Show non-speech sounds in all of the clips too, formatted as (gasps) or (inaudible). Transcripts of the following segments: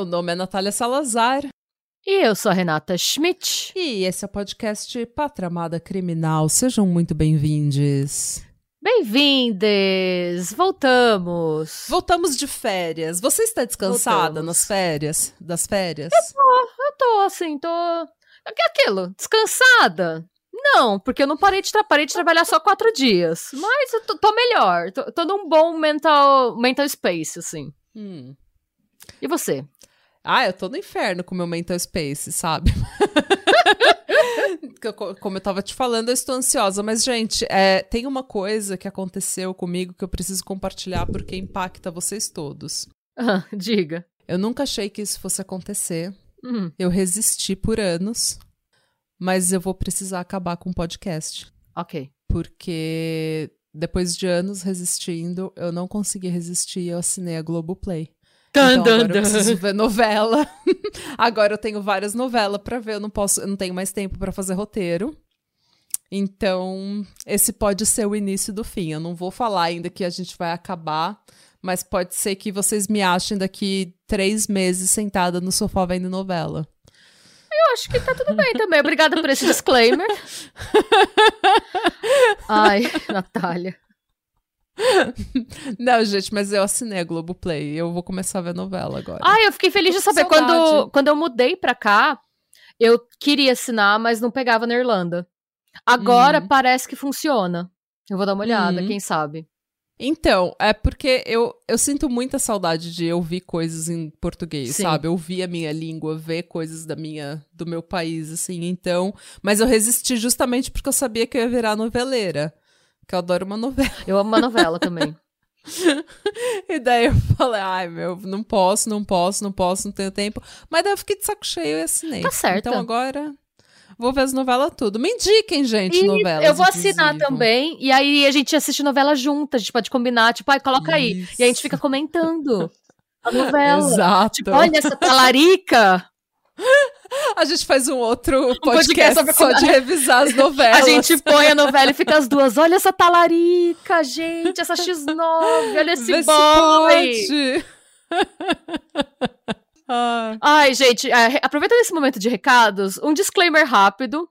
Meu nome é Natália Salazar. E eu sou a Renata Schmidt. E esse é o podcast Patramada Criminal. Sejam muito bem-vindos. Bem-vindes! Voltamos! Voltamos de férias. Você está descansada Voltamos. nas férias? Das férias? Eu tô assim, tô. É Aquilo, descansada? Não, porque eu não parei de, tra parei de trabalhar só quatro dias. Mas eu tô, tô melhor. Tô, tô num bom mental, mental space, assim. Hum. E você? Ah, eu tô no inferno com o meu mental space, sabe? (laughs) Como eu tava te falando, eu estou ansiosa. Mas, gente, é, tem uma coisa que aconteceu comigo que eu preciso compartilhar porque impacta vocês todos. Ah, diga. Eu nunca achei que isso fosse acontecer. Hum, Eu resisti por anos, mas eu vou precisar acabar com o podcast. ok. Porque depois de anos resistindo, eu não consegui resistir e eu assinei a Globoplay. Tan, então dan, agora eu dan. preciso (laughs) ver novela. (laughs) agora eu tenho várias novelas pra ver, eu não posso, eu não tenho mais tempo pra fazer roteiro. Então, esse pode ser o início do fim. Eu não vou falar ainda que a gente vai acabar, mas pode ser que vocês me achem daqui três meses sentada no sofá vendo novela. Eu acho que tá tudo bem também. Obrigada por esse disclaimer. (laughs) Ai, Natália. (laughs) Não, gente, mas eu assinei a Globoplay. Eu vou começar a ver novela agora. Ai, eu fiquei feliz de saber. Quando, saudade. quando eu mudei pra cá, eu queria assinar, mas não pegava na Irlanda. Agora Uhum. parece que funciona. Eu vou dar uma olhada, Uhum. quem sabe. Então, é porque eu, eu sinto muita saudade de ouvir coisas em português, Sim. sabe? Ouvir a minha língua, ver coisas da minha, do meu país, assim. Então, mas eu resisti justamente porque eu sabia que eu ia virar noveleira. Que eu adoro uma novela. Eu amo uma novela também. (laughs) E daí eu falei, ai, meu, não posso, não posso, não posso, não tenho tempo. Mas daí eu fiquei de saco cheio e assinei. Tá certo. Então agora vou ver as novelas tudo. Me indiquem, gente, E novelas. eu vou assinar inclusive. também, e aí a gente assiste novela junto, a gente pode combinar, tipo, ai, coloca aí. Isso. E a gente fica comentando a (laughs) novela. Exato. Tipo, olha essa talarica. A gente faz um outro podcast podcast, sobre só de revisar as novelas. (laughs) A gente põe a novela e fica as duas. Olha essa talarica, gente, essa (laughs) X9, olha esse Vê se boy. pode. (laughs) Ah, Ai, gente, é, aproveitando esse momento de recados, um disclaimer rápido.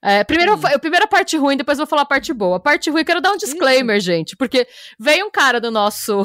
É, primeiro, a primeira parte ruim, depois eu vou falar a parte boa. A parte ruim, eu quero dar um disclaimer, gente, porque veio um cara no nosso,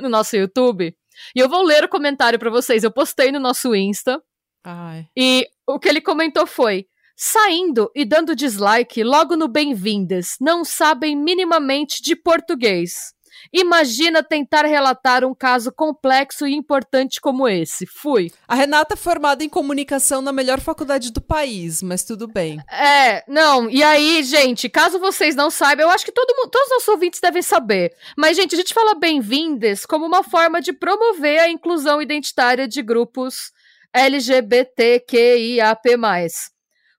no nosso YouTube e eu vou ler o comentário pra vocês. Eu postei no nosso Insta ai. e o que ele comentou foi: saindo e dando dislike logo no bem-vindas, não sabem minimamente de português. Imagina tentar relatar um caso complexo e importante como esse. Fui. A Renata é formada em comunicação na melhor faculdade do país, mas tudo bem. É, não, e aí, gente, caso vocês não saibam, eu acho que todo mundo, todos os nossos ouvintes devem saber. Mas, gente, a gente fala bem-vindas como uma forma de promover a inclusão identitária de grupos LGBTQIAP+.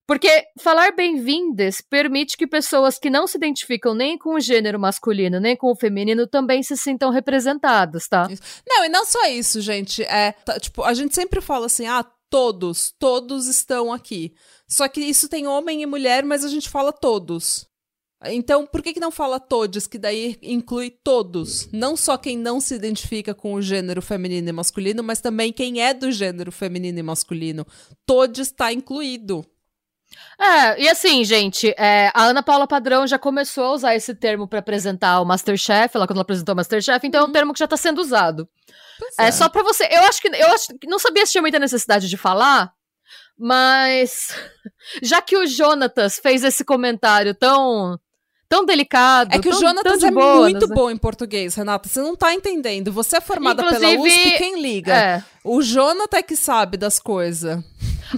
Porque falar bem-vindas permite que pessoas que não se identificam nem com o gênero masculino nem com o feminino também se sintam representadas, tá? Não, e não só isso, gente. É, tá, tipo, a gente sempre fala assim, ah, todos, todos estão aqui. Só que isso tem homem e mulher, mas a gente fala todos. Então, por que, que não fala todos, que daí inclui todos? Não só quem não se identifica com o gênero feminino e masculino, mas também quem é do gênero feminino e masculino. Todos está incluído. É, e assim, gente, é, a Ana Paula Padrão já começou a usar esse termo pra apresentar o Masterchef, ela quando ela apresentou o Masterchef, então é um termo que já tá sendo usado. Pois É, só pra você, eu acho que eu acho que não sabia se tinha muita necessidade de falar, mas (laughs) já que o Jonatas fez esse comentário tão tão delicado, É que o tão- tão Jonatas é boas, muito né? bom em português, Renata. Você não tá entendendo. Você é formada pela Inclusive, USP, quem liga? É. O Jonathan é que sabe das coisas.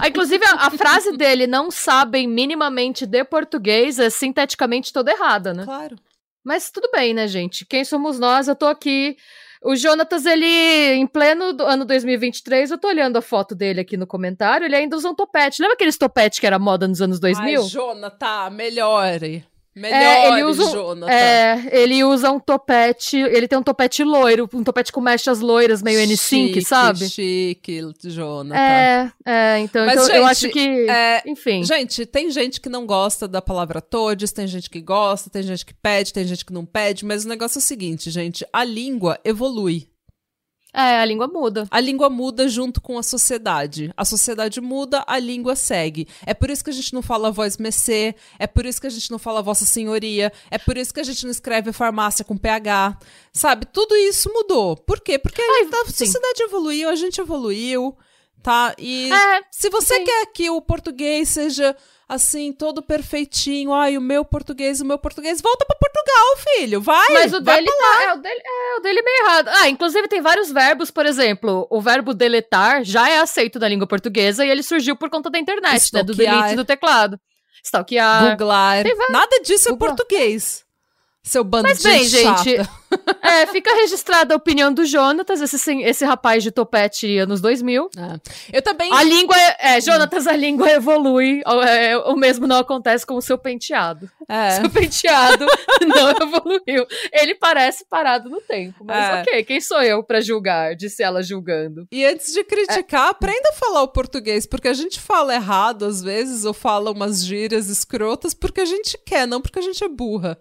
Ah, inclusive, a, a frase dele, não sabem minimamente de português, é sinteticamente toda errada, né? Claro. Mas tudo bem, né, gente? Quem somos nós? Eu tô aqui O Jonatas, ele, em pleno do ano 2023, eu tô olhando a foto dele aqui no comentário, ele ainda usa um topete. Lembra aqueles topete que era moda nos anos 2000? Ai, Jonathan, melhore. Melhor, É, ele usa um- Jonathan. É, ele usa um topete, ele tem um topete loiro, um topete com mechas loiras, meio N5, Chique, sabe? Chique, Jonathan. É, é, então, Mas, então eu gente, acho que, é, enfim. Gente, tem gente que não gosta da palavra todes, tem gente que gosta, tem gente que pede, tem gente que não pede, mas o negócio é o seguinte, gente, a língua evolui. É, a língua muda. A língua muda junto com a sociedade. A sociedade muda, a língua segue. É por isso que a gente não fala voz mecê, é por isso que a gente não fala vossa senhoria, é por isso que a gente não escreve farmácia com PH. Sabe? Tudo isso mudou. Por quê? Porque a, gente- a sim. sociedade evoluiu, a gente evoluiu, tá? E É, se você sim. quer que o português seja assim, todo perfeitinho, ai, o meu português, o meu português, volta pra Portugal, filho, vai! Mas o vai dele, tá, é, o dele é o dele meio errado. Ah, inclusive tem vários verbos, por exemplo, o verbo deletar já é aceito na língua portuguesa e ele surgiu por conta da internet, né, do Stalkear. delete do teclado. Stalkear. Googlar. Nada disso é Googlar. português. Seu bando Mas de bem, gente, gente. É, fica registrada a opinião do Jonatas, esse, esse rapaz de topete anos 2000. É. Eu também. A língua, é, é, Jonatas, a língua evolui, o- é, o mesmo não acontece com o seu penteado. É. Seu penteado (laughs) não evoluiu. Ele parece parado no tempo, mas É. ok, quem sou eu pra julgar? Disse ela julgando. E antes de criticar, aprenda a falar o português, porque a gente fala errado às vezes, ou fala umas gírias escrotas porque a gente quer, não porque a gente é burra.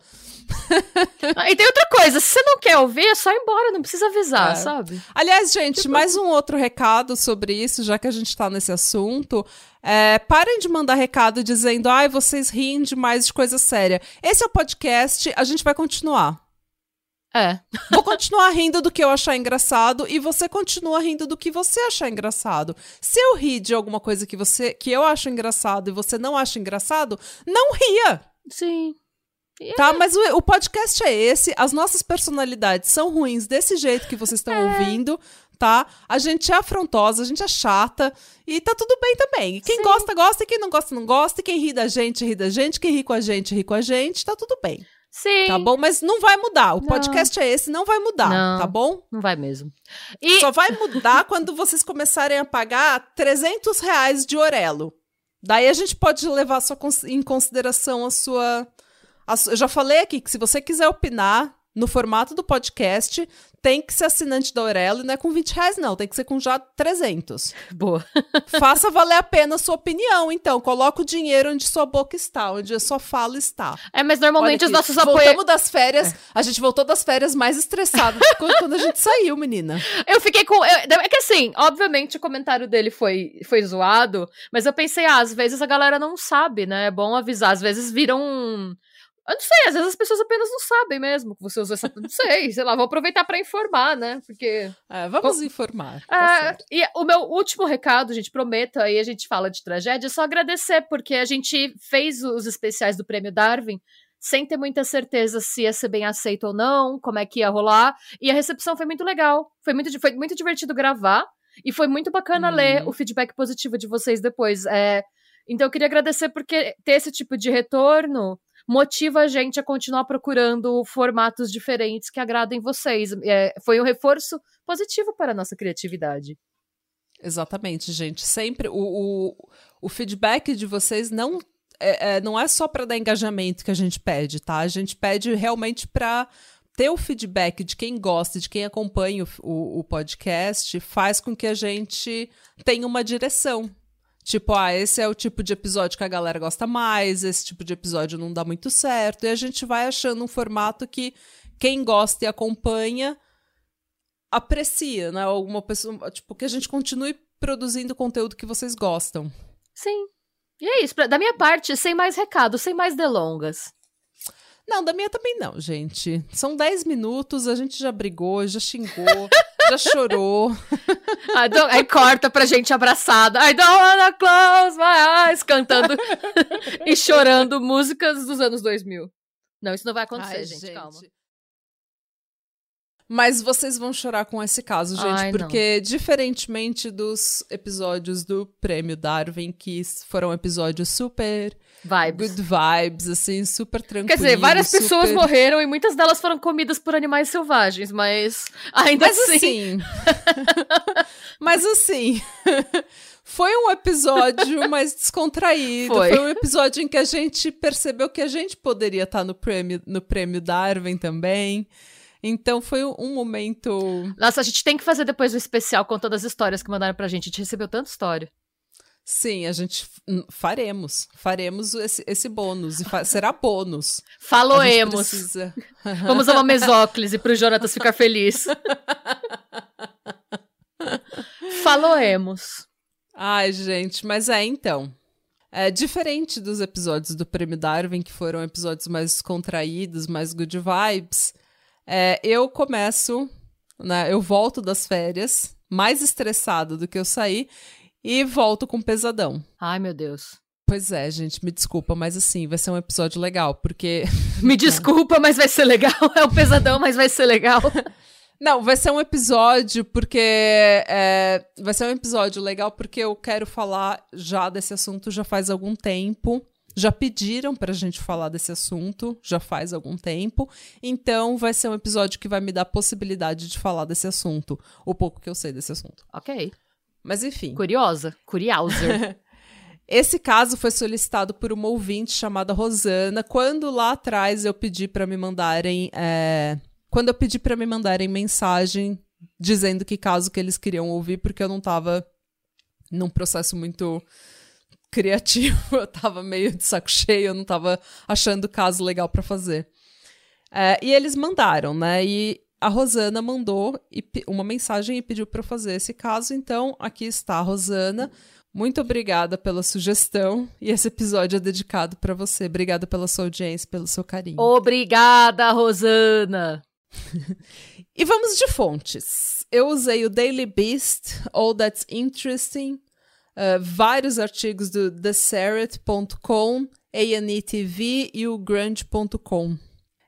E tem outra coisa, se você não quer ouvir, é só ir embora, não precisa avisar, É. sabe? Aliás, gente, mais um outro recado sobre isso, já que a gente tá nesse assunto. É, parem de mandar recado dizendo, ai, vocês riem demais de coisa séria. Esse é o podcast, a gente vai continuar. É. Vou continuar rindo do que eu achar engraçado e você continua rindo do que você achar engraçado. Se eu rir de alguma coisa que você que eu acho engraçado e você não acha engraçado, não ria, Sim. Tá? Mas o, o podcast é esse, as nossas personalidades são ruins desse jeito que vocês estão ouvindo, tá? A gente é afrontosa, a gente é chata e tá tudo bem também. E Quem Sim. gosta, gosta, e quem não gosta, não gosta, e quem ri da gente, ri da gente, quem ri com a gente, ri com a gente, tá tudo bem. Sim. Tá bom? Mas não vai mudar. O Não. podcast é esse, não vai mudar, Não. tá bom? Não vai mesmo. E Só vai mudar (laughs) quando vocês começarem a pagar 300 reais de Orelo. Daí a gente pode levar sua em consideração a sua, Eu já falei aqui que se você quiser opinar no formato do podcast, tem que ser assinante da Orelo e não é com 20 reais, não. Tem que ser com já 300. boa. (laughs) Faça valer a pena a sua opinião, então. Coloca o dinheiro onde sua boca está, onde a sua fala está. É, mas normalmente os nossos apoiadores. Voltamos das férias, a gente voltou das férias mais estressado do que quando quando a gente saiu, menina. (laughs) Eu fiquei com. eu- é que assim, obviamente o comentário dele foi, foi zoado, mas eu pensei, ah, às vezes a galera não sabe, né? É bom avisar. Às vezes viram. um- Eu não sei, às vezes as pessoas apenas não sabem mesmo que você usou essa. Não sei, sei lá, vou aproveitar pra informar, né? Porque. É, vamos informar. tá É, e o meu último recado, gente, prometo, aí a gente fala de tragédia, é só agradecer, porque a gente fez os especiais do Prêmio Darwin sem ter muita certeza se ia ser bem aceito ou não, como é que ia rolar, e a recepção foi muito legal, foi muito, foi muito divertido gravar, e foi muito bacana Uhum. ler o feedback positivo de vocês depois. É, então eu queria agradecer porque ter esse tipo de retorno motiva a gente a continuar procurando formatos diferentes que agradem vocês. É, foi um reforço positivo para a nossa criatividade. Exatamente, gente. Sempre o, o, o feedback de vocês não é, é, não é só para dar engajamento que a gente pede, tá? A gente pede realmente para ter o feedback de quem gosta, de quem acompanha o, o, o podcast, faz com que a gente tenha uma direção. Tipo, ah, esse é o tipo de episódio que a galera gosta mais, esse tipo de episódio não dá muito certo, e a gente vai achando um formato que quem gosta e acompanha aprecia, né? Alguma pessoa, tipo, que a gente continue produzindo conteúdo que vocês gostam. Sim. E é isso. Da minha parte, sem mais recado, sem mais delongas. Não, da minha também não, gente. São 10 minutos, a gente já brigou, já xingou, (laughs) já chorou. (laughs) Aí corta pra gente abraçada. I don't wanna close my eyes, cantando (laughs) e chorando músicas dos anos 2000. Não, isso não vai acontecer, Ai, gente, calma. Mas vocês vão chorar com esse caso, gente, Ai, não. porque diferentemente dos episódios do Prêmio Darwin, que foram episódios super Vibes. good vibes, assim, super Quer tranquilos. dizer, várias pessoas super... morreram e muitas delas foram comidas por animais selvagens, mas ainda Mas assim. assim. (laughs) mas assim. Foi um episódio mais descontraído. Foi. Foi. um episódio em que a gente percebeu que a gente poderia estar no prêmio, no prêmio Darwin também. Então foi um momento. Nossa, a gente tem que fazer depois o especial contando as histórias que mandaram pra gente. A gente recebeu tanta história. Sim, a gente f- faremos. Faremos esse, esse bônus. E fa- será bônus. Faloemos. (laughs) Vamos a uma mesóclise pro Jonatas ficar feliz. (laughs) Faloemos. Ai, gente, mas é então. É diferente dos episódios do Prêmio Darwin, que foram episódios mais descontraídos, mais good vibes. é, eu começo, né? Eu volto das férias, mais estressado do que eu saí, e volto com pesadão. Ai, meu Deus. Pois é, gente, me desculpa, mas assim, vai ser um episódio legal, porque. (laughs) Me desculpa, mas vai ser legal. (laughs) É um pesadão, mas vai ser legal. (laughs) Não, vai ser um episódio porque. é, vai ser um episódio legal porque eu quero falar já desse assunto já faz algum tempo. Já pediram pra gente falar desse assunto já faz algum tempo. Então vai ser um episódio que vai me dar a possibilidade de falar desse assunto. O pouco que eu sei desse assunto. ok. Mas enfim. Curiosa. Curiouser. (laughs) Esse caso foi solicitado por uma ouvinte chamada Rosana, quando lá atrás eu pedi pra me mandarem. é, Quando eu pedi pra me mandarem mensagem dizendo que caso que eles queriam ouvir, porque eu não tava num processo muito criativo, (laughs) eu tava meio de saco cheio, eu não tava achando caso legal pra fazer. É, e eles mandaram, né? E a Rosana mandou uma mensagem e pediu pra eu fazer esse caso, então aqui está a Rosana. Muito obrigada pela sugestão (laughs) e esse episódio é dedicado pra você. Obrigada pela sua audiência, pelo seu carinho. Obrigada, Rosana. (laughs) E vamos de fontes. Eu usei o Daily Beast, All That's Interesting, uh, vários artigos do TheSarret.com, A&E TV e o Grunge.com.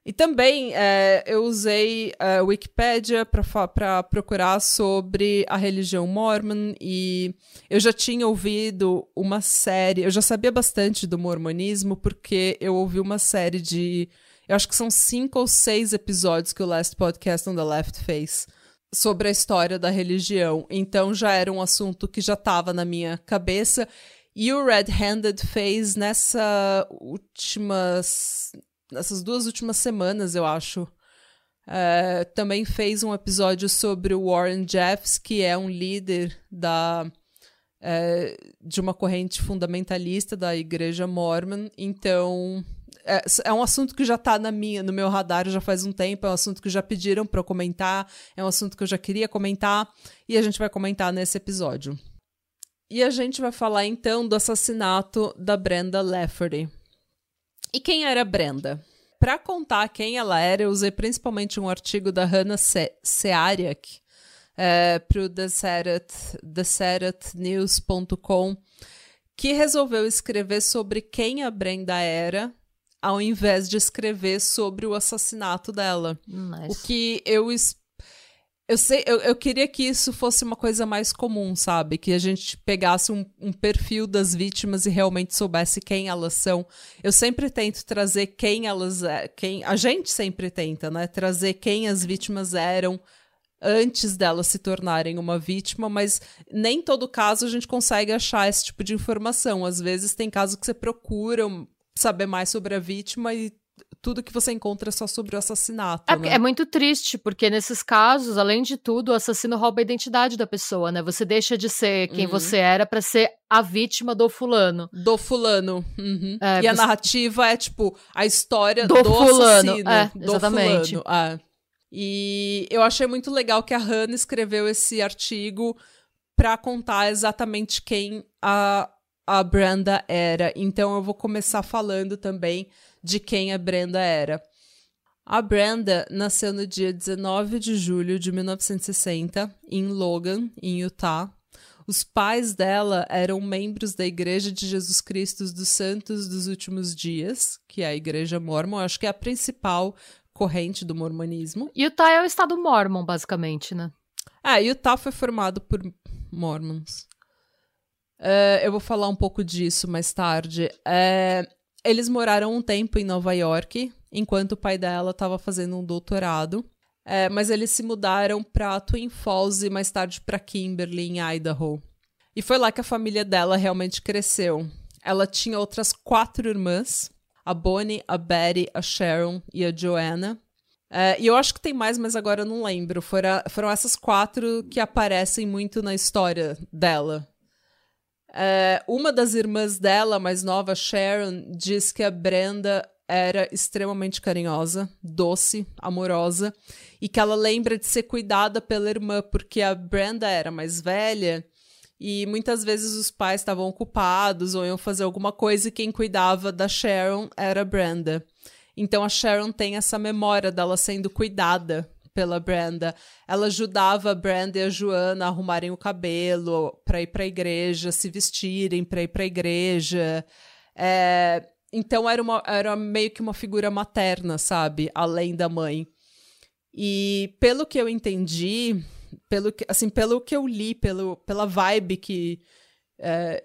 E também eh, eu usei a Wikipedia para procurar sobre a religião mormon e eu já tinha ouvido uma série, eu já sabia bastante do mormonismo porque eu ouvi uma série de, eu acho que são cinco ou seis episódios que o Last Podcast on the Left fez sobre a história da religião. Então já era um assunto que já estava na minha cabeça. E o Red Handed fez nessa últimas. Nessas duas últimas semanas, eu acho. é, também fez um episódio sobre o Warren Jeffs, que é um líder da, é, de uma corrente fundamentalista da Igreja Mormon. Então, é, é um assunto que já está na minha, no meu radar já faz um tempo, é um assunto que já pediram para eu comentar, é um assunto que eu já queria comentar e a gente vai comentar nesse episódio. E a gente vai falar então do assassinato da Brenda Lafferty. E quem era Brenda? Para contar quem ela era, eu usei principalmente um artigo da Hannah Se Seariak é, para o TheSeratNews.com, que resolveu escrever sobre quem a Brenda era, ao invés de escrever sobre o assassinato dela. Nice. O que eu es- eu sei, eu, eu queria que isso fosse uma coisa mais comum, sabe? Que a gente pegasse um, um perfil das vítimas e realmente soubesse quem elas são. Eu sempre tento trazer quem elas é, quem a gente sempre tenta, né? Trazer quem as vítimas eram antes delas se tornarem uma vítima, mas nem todo caso a gente consegue achar esse tipo de informação. Às vezes tem casos que você procura saber mais sobre a vítima e tudo que você encontra é só sobre o assassinato. É, né? é muito triste, porque nesses casos, além de tudo, o assassino rouba a identidade da pessoa, né? Você deixa de ser quem Uhum. você era pra ser a vítima do fulano. Do fulano. Uhum. É, e a você- narrativa é, tipo, a história Do do, fulano, assassino. é, do exatamente. fulano. é. E eu achei muito legal que a Hannah escreveu esse artigo pra contar exatamente quem a, a Brenda era. Então eu vou começar falando também de quem a Brenda era. A Brenda nasceu no dia 19 de julho de 1960 em Logan, em Utah. Os pais dela eram membros da Igreja de Jesus Cristo dos Santos dos Últimos Dias, que é a Igreja Mormon, acho que é a principal corrente do mormonismo. Utah é o estado mormon, basicamente, né? É, Utah foi formado por mormons. Uh, eu vou falar um pouco disso mais tarde. Uh, eles moraram um tempo em Nova York, enquanto o pai dela estava fazendo um doutorado. Uh, mas eles se mudaram para Twin Falls e mais tarde para Kimberly, em Idaho. E foi lá que a família dela realmente cresceu. Ela tinha outras quatro irmãs: a Bonnie, a Betty, a Sharon e a Joanna. e eu acho que tem mais, mas agora eu não lembro. Foram, foram essas quatro que aparecem muito na história dela. É, uma das irmãs dela, mais nova, Sharon, diz que a Brenda era extremamente carinhosa, doce, amorosa, e que ela lembra de ser cuidada pela irmã, porque a Brenda era mais velha e muitas vezes os pais estavam ocupados ou iam fazer alguma coisa e quem cuidava da Sharon era a Brenda. Então a Sharon tem essa memória dela sendo cuidada pela Brenda. Ela ajudava a Brenda e a Joana a arrumarem o cabelo para ir para a igreja, se vestirem para ir para a igreja. É, então era, uma, era meio que uma figura materna, sabe? Além da mãe. E pelo que eu entendi, pelo que, assim, pelo que eu li, pelo, pela vibe que, é,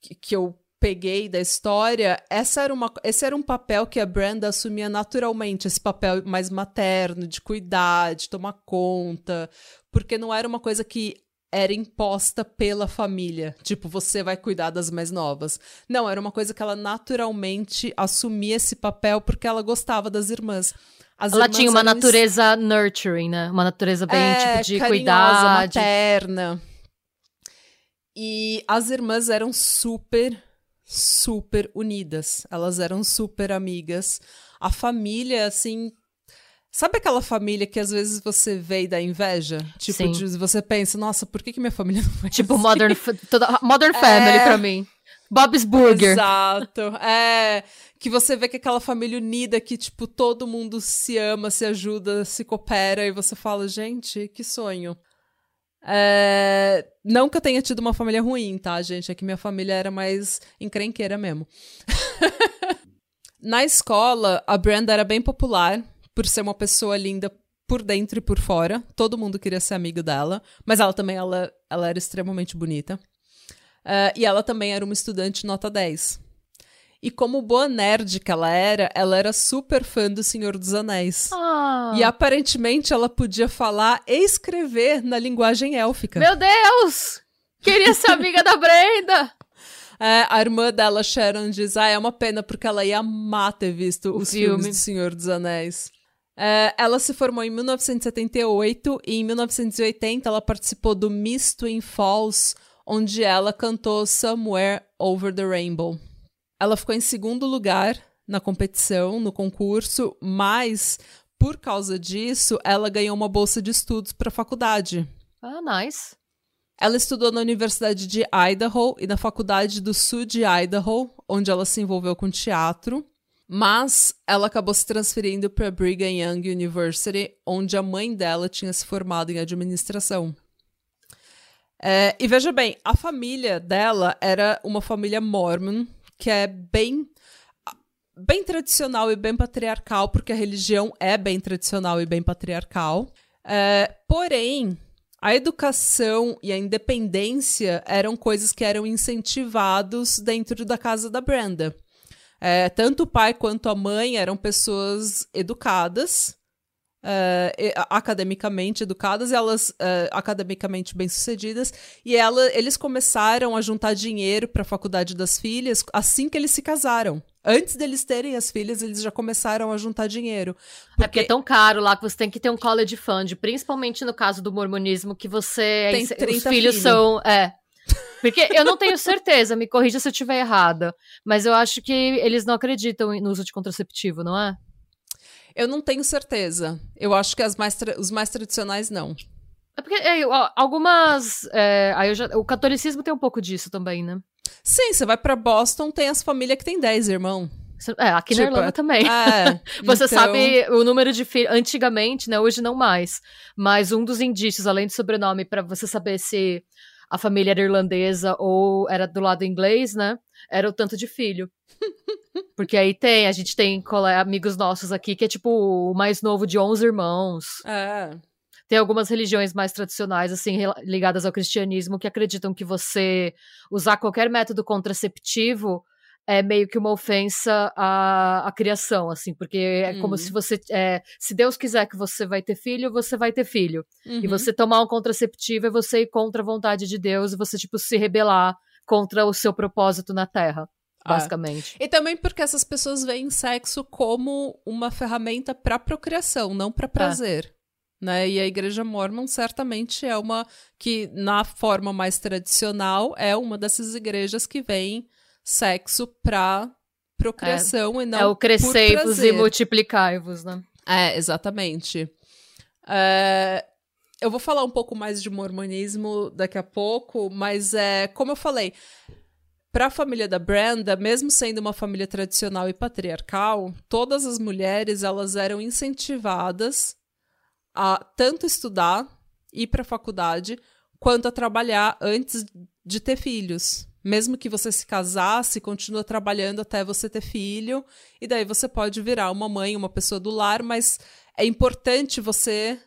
que, que eu peguei da história, essa era uma, esse era um papel que a Brenda assumia naturalmente, esse papel mais materno, de cuidar, de tomar conta, porque não era uma coisa que era imposta pela família. Tipo, você vai cuidar das mais novas. Não, era uma coisa que ela naturalmente assumia esse papel porque ela gostava das irmãs. As ela tinha uma natureza nurturing, né? Uma natureza bem, é, tipo, de cuidar. materna. E as irmãs eram super super unidas. Elas eram super amigas. A família, assim. Sabe aquela família que às vezes você vê e dá inveja? Tipo, de, você pensa, nossa, por que, que minha família (laughs) não foi Tipo, assim? Modern, toda, modern Family é... pra mim. Bob's Burger. Exato. É. Que você vê que aquela família unida, que, tipo, todo mundo se ama, se ajuda, se coopera, e você fala, gente, que sonho. É... Não que eu tenha tido uma família ruim, tá, gente? É que minha família era mais encrenqueira mesmo. (laughs) Na escola, a Brenda era bem popular por ser uma pessoa linda por dentro e por fora. Todo mundo queria ser amigo dela, mas ela também ela, ela era extremamente bonita. Uh, e ela também era uma estudante nota 10. E como boa nerd que ela era, ela era super fã do Senhor dos Anéis. Oh. E aparentemente ela podia falar e escrever na linguagem élfica. Meu Deus! Queria ser amiga da Brenda! (laughs) É, a irmã dela, Sharon, diz: Ah, é uma pena porque ela ia amar ter visto os filme. filmes do Senhor dos Anéis. É, ela se formou em 1978 e em 1980 ela participou do Miss Twin Falls, onde ela cantou Somewhere Over the Rainbow. Ela ficou em segundo lugar na competição, no concurso, mas por causa disso, ela ganhou uma bolsa de estudos para a faculdade. Ah, nice. Ela estudou na Universidade de Idaho e na Faculdade do Sul de Idaho, onde ela se envolveu com teatro. Mas ela acabou se transferindo para Brigham Young University, onde a mãe dela tinha se formado em administração. É, e veja bem, a família dela era uma família mormon, que é bem bem tradicional e bem patriarcal, porque a religião é bem tradicional e bem patriarcal. É, porém, a educação e a independência eram coisas que eram incentivados dentro da casa da Brenda. É, tanto o pai quanto a mãe eram pessoas educadas, uh, academicamente educadas, elas uh, academicamente bem-sucedidas, e ela, eles começaram a juntar dinheiro para a faculdade das filhas assim que eles se casaram. Antes deles terem as filhas, eles já começaram a juntar dinheiro. Porque... É porque é tão caro lá que você tem que ter um college fund, principalmente no caso do mormonismo, que você. Tem 30 os filhos filho. são. É, porque eu não tenho certeza, me corrija se eu estiver errada. Mas eu acho que eles não acreditam no uso de contraceptivo, não é? Eu não tenho certeza. Eu acho que as mais os mais tradicionais não. É porque é, algumas. É, aí já, o catolicismo tem um pouco disso também, né? Sim, você vai para Boston, tem as famílias que tem 10 irmãos. É, aqui tipo, na Irlanda também. É, (laughs) você então... sabe o número de filhos. Antigamente, né? Hoje não mais. Mas um dos indícios, além do sobrenome, para você saber se a família era irlandesa ou era do lado inglês, né? Era o tanto de filho. (laughs) Porque aí tem, a gente tem amigos nossos aqui que é tipo o mais novo de 11 irmãos. É. Tem algumas religiões mais tradicionais, assim, ligadas ao cristianismo, que acreditam que você usar qualquer método contraceptivo é meio que uma ofensa à, à criação, assim, porque é como se uhum. você. É, se Deus quiser que você vai ter filho, você vai ter filho. Uhum. E você tomar um contraceptivo é você ir contra a vontade de Deus e você, tipo, se rebelar contra o seu propósito na Terra. Ah. Basicamente. E também porque essas pessoas veem sexo como uma ferramenta para procriação, não para é. prazer. Né? E a igreja mormon certamente é uma que, na forma mais tradicional, é uma dessas igrejas que vem sexo para procriação é, e não É o crescei-vos e multiplicai-vos, né? É, exatamente. É, eu vou falar um pouco mais de mormonismo daqui a pouco, mas é como eu falei, para a família da Brenda, mesmo sendo uma família tradicional e patriarcal, todas as mulheres elas eram incentivadas a tanto estudar, ir para a faculdade, quanto a trabalhar antes de ter filhos. Mesmo que você se casasse, continua trabalhando até você ter filho, e daí você pode virar uma mãe, uma pessoa do lar, mas é importante você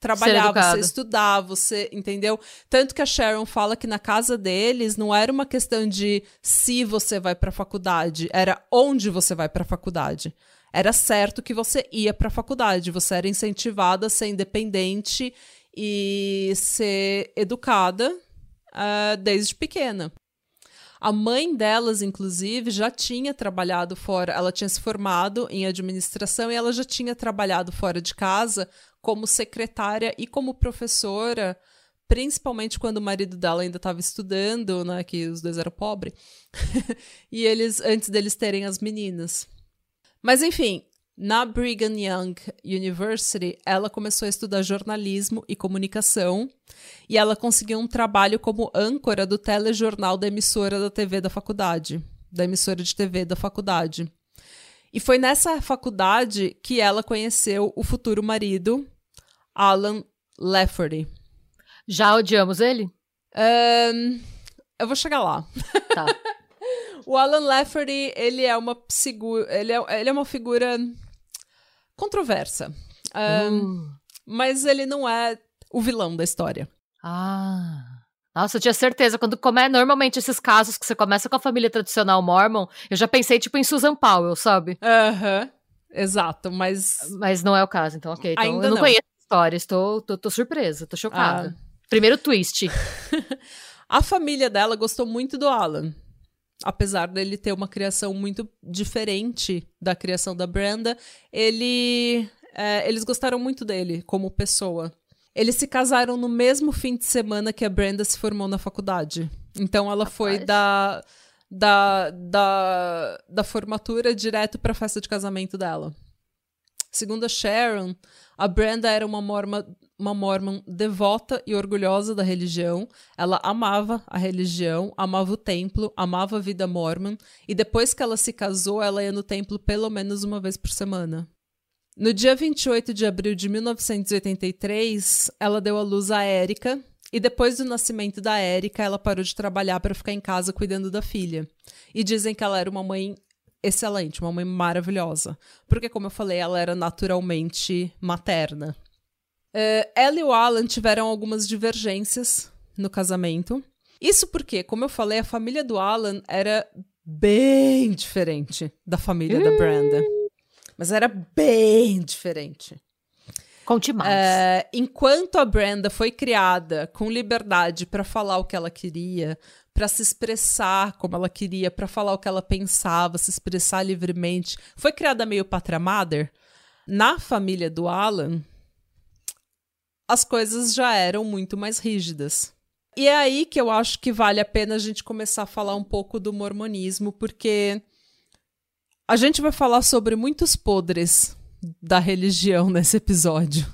trabalhar, você estudar, você, entendeu? Tanto que a Sharon fala que na casa deles não era uma questão de se você vai para a faculdade, era onde você vai para a faculdade. Era certo que você ia para a faculdade, você era incentivada a ser independente e ser educada uh, desde pequena. A mãe delas, inclusive, já tinha trabalhado fora, ela tinha se formado em administração e ela já tinha trabalhado fora de casa como secretária e como professora, principalmente quando o marido dela ainda estava estudando, né, que os dois eram pobres, (laughs) e eles antes deles terem as meninas. Mas enfim, na Brigham Young University, ela começou a estudar jornalismo e comunicação e ela conseguiu um trabalho como âncora do telejornal da emissora da TV da faculdade, da emissora de TV da faculdade. E foi nessa faculdade que ela conheceu o futuro marido, Alan Lafferty. Já odiamos ele? Um, eu vou chegar lá. Tá. (laughs) o Alan Lafferty, ele é uma ele é, ele é uma figura controversa. Um, uh. Mas ele não é o vilão da história. Ah. Nossa, eu tinha certeza. Quando come... normalmente esses casos que você começa com a família tradicional mormon, eu já pensei tipo em Susan Powell, sabe? Aham. Exato, mas. Mas não é o caso, então, ok. Então, Ainda eu não, não conheço a história, estou tô, tô surpresa, tô chocada. Ah. Primeiro twist. (laughs) a família dela gostou muito do Alan apesar dele ter uma criação muito diferente da criação da Brenda, ele, é, eles gostaram muito dele como pessoa. Eles se casaram no mesmo fim de semana que a Brenda se formou na faculdade. Então ela Rapaz. foi da, da, da, da formatura direto para a festa de casamento dela. Segundo a Sharon, a Brenda era uma morma uma mormon devota e orgulhosa da religião. Ela amava a religião, amava o templo, amava a vida mormon, e depois que ela se casou, ela ia no templo pelo menos uma vez por semana. No dia 28 de abril de 1983, ela deu à luz a Érica, e depois do nascimento da Érica, ela parou de trabalhar para ficar em casa cuidando da filha. E dizem que ela era uma mãe excelente, uma mãe maravilhosa. Porque, como eu falei, ela era naturalmente materna. Uh, ela e o Alan tiveram algumas divergências no casamento. Isso porque, como eu falei, a família do Alan era bem diferente da família da Brenda. Mas era bem diferente. Conte mais. Uh, enquanto a Brenda foi criada com liberdade para falar o que ela queria, para se expressar como ela queria, para falar o que ela pensava, se expressar livremente, foi criada meio mother. Na família do Alan, as coisas já eram muito mais rígidas. E é aí que eu acho que vale a pena a gente começar a falar um pouco do mormonismo, porque a gente vai falar sobre muitos podres da religião (laughs) nesse episódio.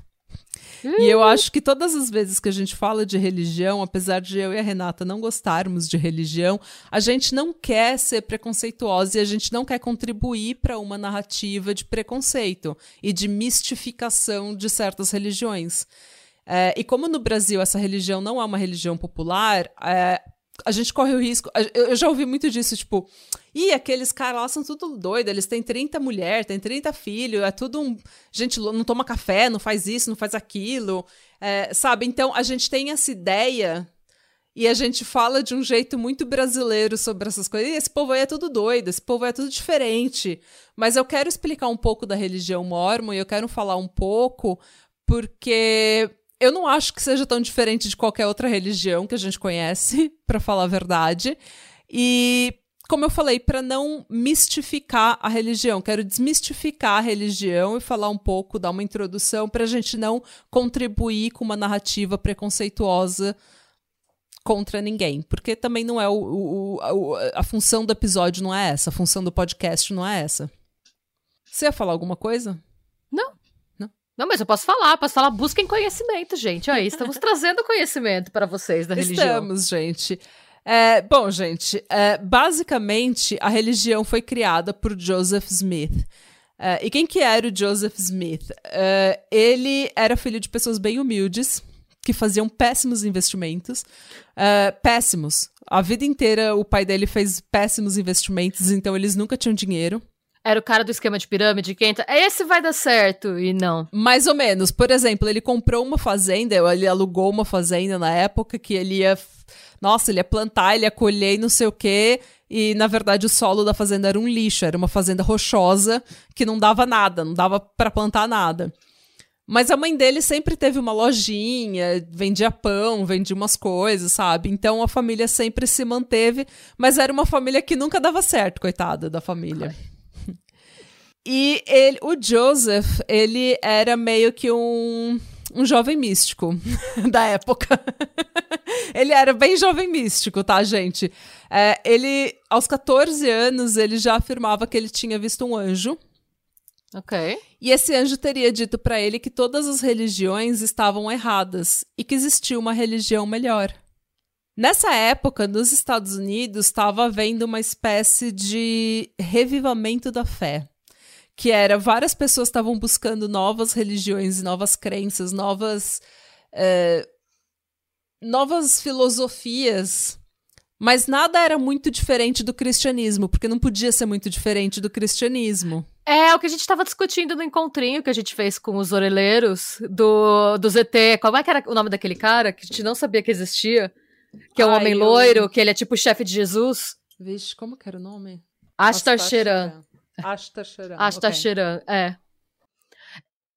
E eu acho que todas as vezes que a gente fala de religião, apesar de eu e a Renata não gostarmos de religião, a gente não quer ser preconceituosa e a gente não quer contribuir para uma narrativa de preconceito e de mistificação de certas religiões. É, e como no Brasil essa religião não é uma religião popular, é, a gente corre o risco. Eu já ouvi muito disso, tipo, e aqueles caras lá são tudo doido, eles têm 30 mulheres, têm 30 filhos, é tudo um. Gente, não toma café, não faz isso, não faz aquilo, é, sabe? Então a gente tem essa ideia e a gente fala de um jeito muito brasileiro sobre essas coisas. E esse povo aí é tudo doido, esse povo aí é tudo diferente. Mas eu quero explicar um pouco da religião mormon e eu quero falar um pouco porque eu não acho que seja tão diferente de qualquer outra religião que a gente conhece, (laughs) para falar a verdade. E como eu falei, para não mistificar a religião, quero desmistificar a religião e falar um pouco, dar uma introdução para a gente não contribuir com uma narrativa preconceituosa contra ninguém, porque também não é o, o, o, a função do episódio não é essa, a função do podcast não é essa. Você ia falar alguma coisa? Não. Mas eu posso falar, posso falar, busquem conhecimento, gente. Aí, estamos trazendo conhecimento para vocês da religião. Estamos, gente. É, bom, gente, é, basicamente a religião foi criada por Joseph Smith. É, e quem que era o Joseph Smith? É, ele era filho de pessoas bem humildes, que faziam péssimos investimentos. É, péssimos. A vida inteira o pai dele fez péssimos investimentos, então eles nunca tinham dinheiro. Era o cara do esquema de pirâmide que entra. Esse vai dar certo. E não. Mais ou menos. Por exemplo, ele comprou uma fazenda, ele alugou uma fazenda na época que ele ia. Nossa, ele ia plantar, ele ia colher e não sei o quê. E, na verdade, o solo da fazenda era um lixo, era uma fazenda rochosa que não dava nada, não dava para plantar nada. Mas a mãe dele sempre teve uma lojinha, vendia pão, vendia umas coisas, sabe? Então a família sempre se manteve, mas era uma família que nunca dava certo, coitada da família. Ai. E ele, o Joseph, ele era meio que um, um jovem místico (laughs) da época. (laughs) ele era bem jovem místico, tá, gente? É, ele, aos 14 anos, ele já afirmava que ele tinha visto um anjo. Ok. E esse anjo teria dito para ele que todas as religiões estavam erradas e que existia uma religião melhor. Nessa época, nos Estados Unidos, estava havendo uma espécie de revivamento da fé que era várias pessoas estavam buscando novas religiões, novas crenças, novas é, novas filosofias, mas nada era muito diferente do cristianismo, porque não podia ser muito diferente do cristianismo. É, o que a gente estava discutindo no encontrinho que a gente fez com os orelheiros do, do ZT. Qual é que era o nome daquele cara que a gente não sabia que existia? Que é um Ai, homem eu... loiro, que ele é tipo chefe de Jesus. Vixe, como que era o nome? Ashtar Sheran. Ashtasharan. Ashtasharan, okay. é.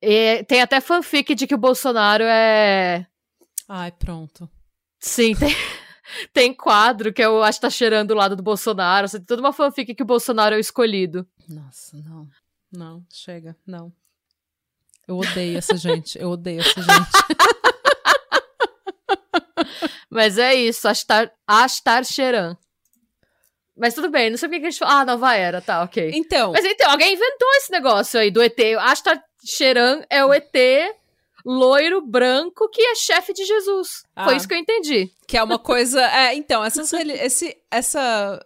E tem até fanfic de que o Bolsonaro é. Ai, pronto. Sim, tem, tem quadro que é o Ashtasharan do lado do Bolsonaro. Você tem toda uma fanfic que o Bolsonaro é o escolhido. Nossa, não. Não, chega, não. Eu odeio essa gente. Eu odeio essa gente. (laughs) Mas é isso, Ashtar, Ashtar Sheran. Mas tudo bem, não sei porque que a gente. Ah, Nova Era, tá, ok. Então. Mas então, alguém inventou esse negócio aí do ET. Asta Sheran é o ET loiro, branco, que é chefe de Jesus. Ah, Foi isso que eu entendi. Que é uma coisa. É, então, essas, esse, essa.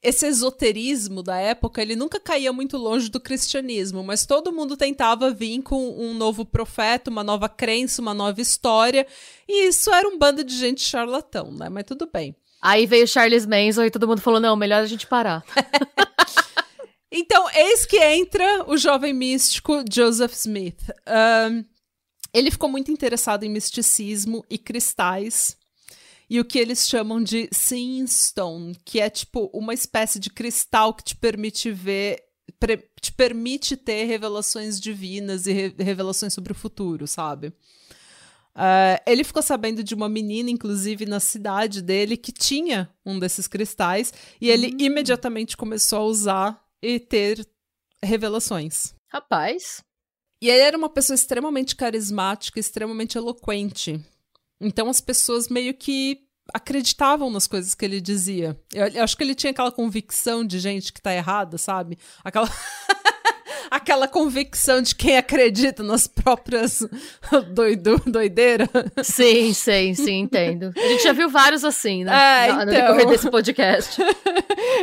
Esse esoterismo da época, ele nunca caía muito longe do cristianismo, mas todo mundo tentava vir com um novo profeta, uma nova crença, uma nova história, e isso era um bando de gente charlatão, né? Mas tudo bem. Aí veio Charles Manson e todo mundo falou: não, melhor a gente parar. (laughs) então, eis que entra o jovem místico Joseph Smith. Um, ele ficou muito interessado em misticismo e cristais. E o que eles chamam de Seeing Stone, que é tipo uma espécie de cristal que te permite ver, te permite ter revelações divinas e re revelações sobre o futuro, sabe? Uh, ele ficou sabendo de uma menina, inclusive, na cidade dele, que tinha um desses cristais, e ele hum. imediatamente começou a usar e ter revelações. Rapaz. E ele era uma pessoa extremamente carismática, extremamente eloquente. Então as pessoas meio que acreditavam nas coisas que ele dizia. Eu, eu acho que ele tinha aquela convicção de gente que tá errada, sabe? Aquela. (laughs) Aquela convicção de quem acredita nas próprias (laughs) doido, doideira. Sim, sim, sim, entendo. A gente já viu vários assim, né? É, no, então... no decorrer desse podcast. (laughs)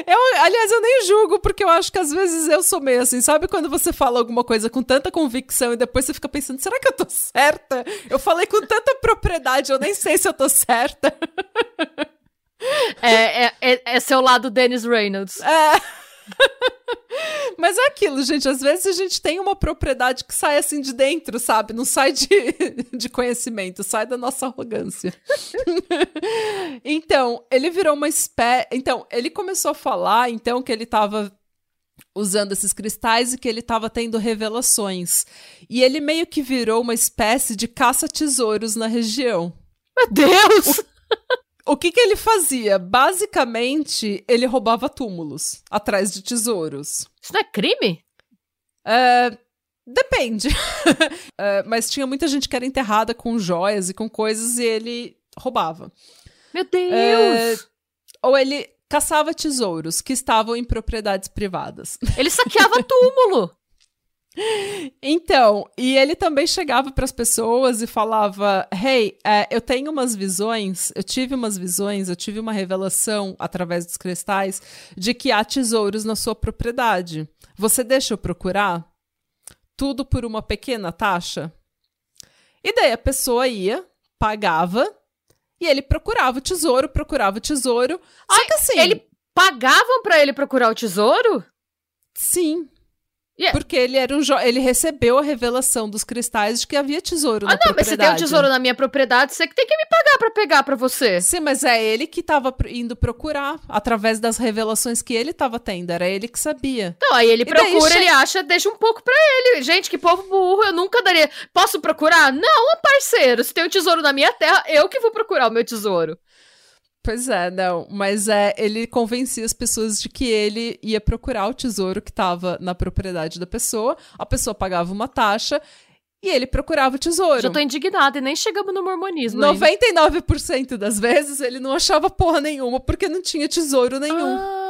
Eu, aliás, eu nem julgo, porque eu acho que às vezes eu sou meio assim, sabe quando você fala alguma coisa com tanta convicção e depois você fica pensando, será que eu tô certa? Eu falei com tanta propriedade, eu nem sei se eu tô certa. É, é, é, é seu lado Dennis Reynolds. É. (laughs) Mas é aquilo, gente. Às vezes a gente tem uma propriedade que sai assim de dentro, sabe? Não sai de, (laughs) de conhecimento, sai da nossa arrogância. (laughs) então, ele virou uma espécie. Então, ele começou a falar, então, que ele estava usando esses cristais e que ele estava tendo revelações. E ele meio que virou uma espécie de caça-tesouros na região. Meu Deus! O que, que ele fazia? Basicamente, ele roubava túmulos atrás de tesouros. Isso não é crime? É, depende. (laughs) é, mas tinha muita gente que era enterrada com joias e com coisas e ele roubava. Meu Deus! É, ou ele caçava tesouros que estavam em propriedades privadas. Ele saqueava túmulo! Então, e ele também chegava para as pessoas e falava: Hey, é, eu tenho umas visões, eu tive umas visões, eu tive uma revelação através dos cristais de que há tesouros na sua propriedade. Você deixa eu procurar? Tudo por uma pequena taxa? E daí a pessoa ia, pagava, e ele procurava o tesouro, procurava o tesouro. Só que assim. Ele pagavam para ele procurar o tesouro? Sim. Yeah. Porque ele era um jo ele recebeu a revelação dos cristais de que havia tesouro ah, na não, mas você tem um propriedade. tesouro na minha propriedade, você que tem que me pagar pra pegar pra você. Sim, mas é ele que tava indo procurar através das revelações que ele tava tendo, era ele que sabia. Então, aí ele E daí procura, che- ele acha, deixa um pouco pra ele. Gente, que povo burro, eu nunca daria. Posso procurar? Não, parceiro, se tem um tesouro na minha terra, eu que vou procurar o meu tesouro. Pois é, não, mas é, ele convencia as pessoas de que ele ia procurar o tesouro que tava na propriedade da pessoa, a pessoa pagava uma taxa e ele procurava o tesouro. Já tô indignada e nem chegamos no mormonismo. ainda. 99% das vezes ele não achava porra nenhuma porque não tinha tesouro nenhum. Ah.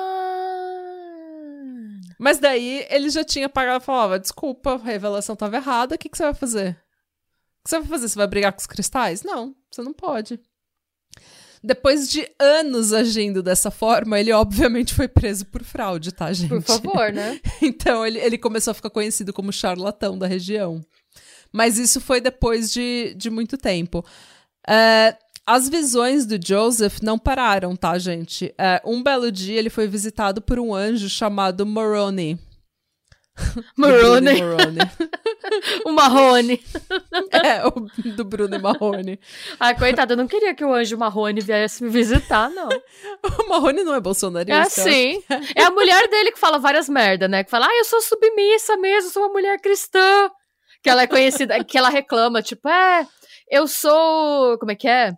Mas daí ele já tinha pagado e falava: desculpa, a revelação tava errada, o que, que você vai fazer? O que você vai fazer? Você vai brigar com os cristais? Não, você não pode. Depois de anos agindo dessa forma, ele obviamente foi preso por fraude, tá, gente? Por favor, né? (laughs) Então ele, ele começou a ficar conhecido como charlatão da região. Mas isso foi depois de, de muito tempo. É, as visões do Joseph não pararam, tá, gente? É, um belo dia ele foi visitado por um anjo chamado Moroni. (laughs) E Moroni. (laughs) o Marrone. (laughs) é, o do Bruno Marrone. Ai, coitada, eu não queria que o anjo Marrone viesse me visitar, não. O Marrone não é bolsonarista? É acho assim. É a mulher dele que fala várias merda, né? Que fala, ah, eu sou submissa mesmo, sou uma mulher cristã. Que ela é conhecida, que ela reclama, tipo, é, eu sou. Como é que é?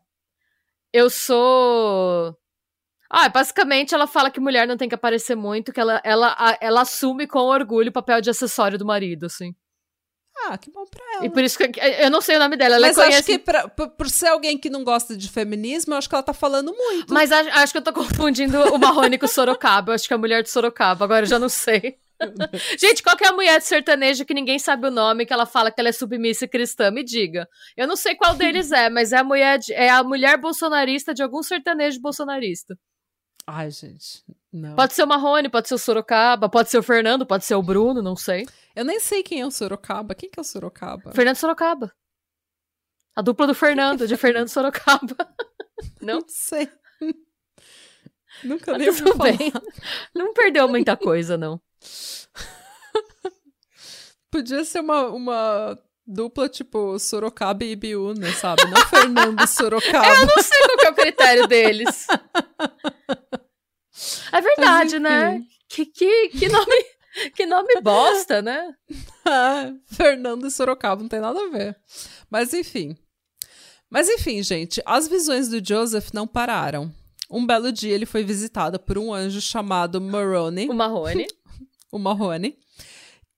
Eu sou. Ah, basicamente ela fala que mulher não tem que aparecer muito, que ela, ela, a- ela assume com orgulho o papel de acessório do marido, assim. Ah, que bom pra ela. E por isso que eu não sei o nome dela, ela Mas é acho que pra- por, ser alguém que não gosta de feminismo, eu acho que ela tá falando muito. Mas acho, acho que eu tô confundindo o Marrone com o Sorocaba. Eu acho que é a mulher de Sorocaba, agora eu já não sei. (laughs) Gente, qual que é a mulher de sertanejo que ninguém sabe o nome, que ela fala que ela é submissa e cristã? Me diga. Eu não sei qual deles é, mas é a mulher, de- é a mulher bolsonarista de algum sertanejo bolsonarista. Ai, gente, não. Pode ser o Marrone, pode ser o Sorocaba, pode ser o Fernando, pode ser o Bruno, não sei. Eu nem sei quem é o Sorocaba. Quem que é o Sorocaba? Fernando Sorocaba. A dupla do Fernando, de Fernando Sorocaba. Não? (laughs) Não sei. Nunca Mas nem ouvi tudo falar. bem. Não perdeu muita coisa, não. Podia ser uma, uma dupla tipo Sorocaba e Ibiúna, sabe? Não Fernando (laughs) Sorocaba. Eu não sei qual que é o critério deles. (laughs) (laughs) É verdade, Mas, né? Que, que, que, nome, (laughs) que nome bosta, né? (laughs) Ah, Fernando e Sorocaba não tem nada a ver. Mas enfim. Mas enfim, gente, as visões do Joseph não pararam. Um belo dia ele foi visitado por um anjo chamado Moroni, O Marrone. o Marrone,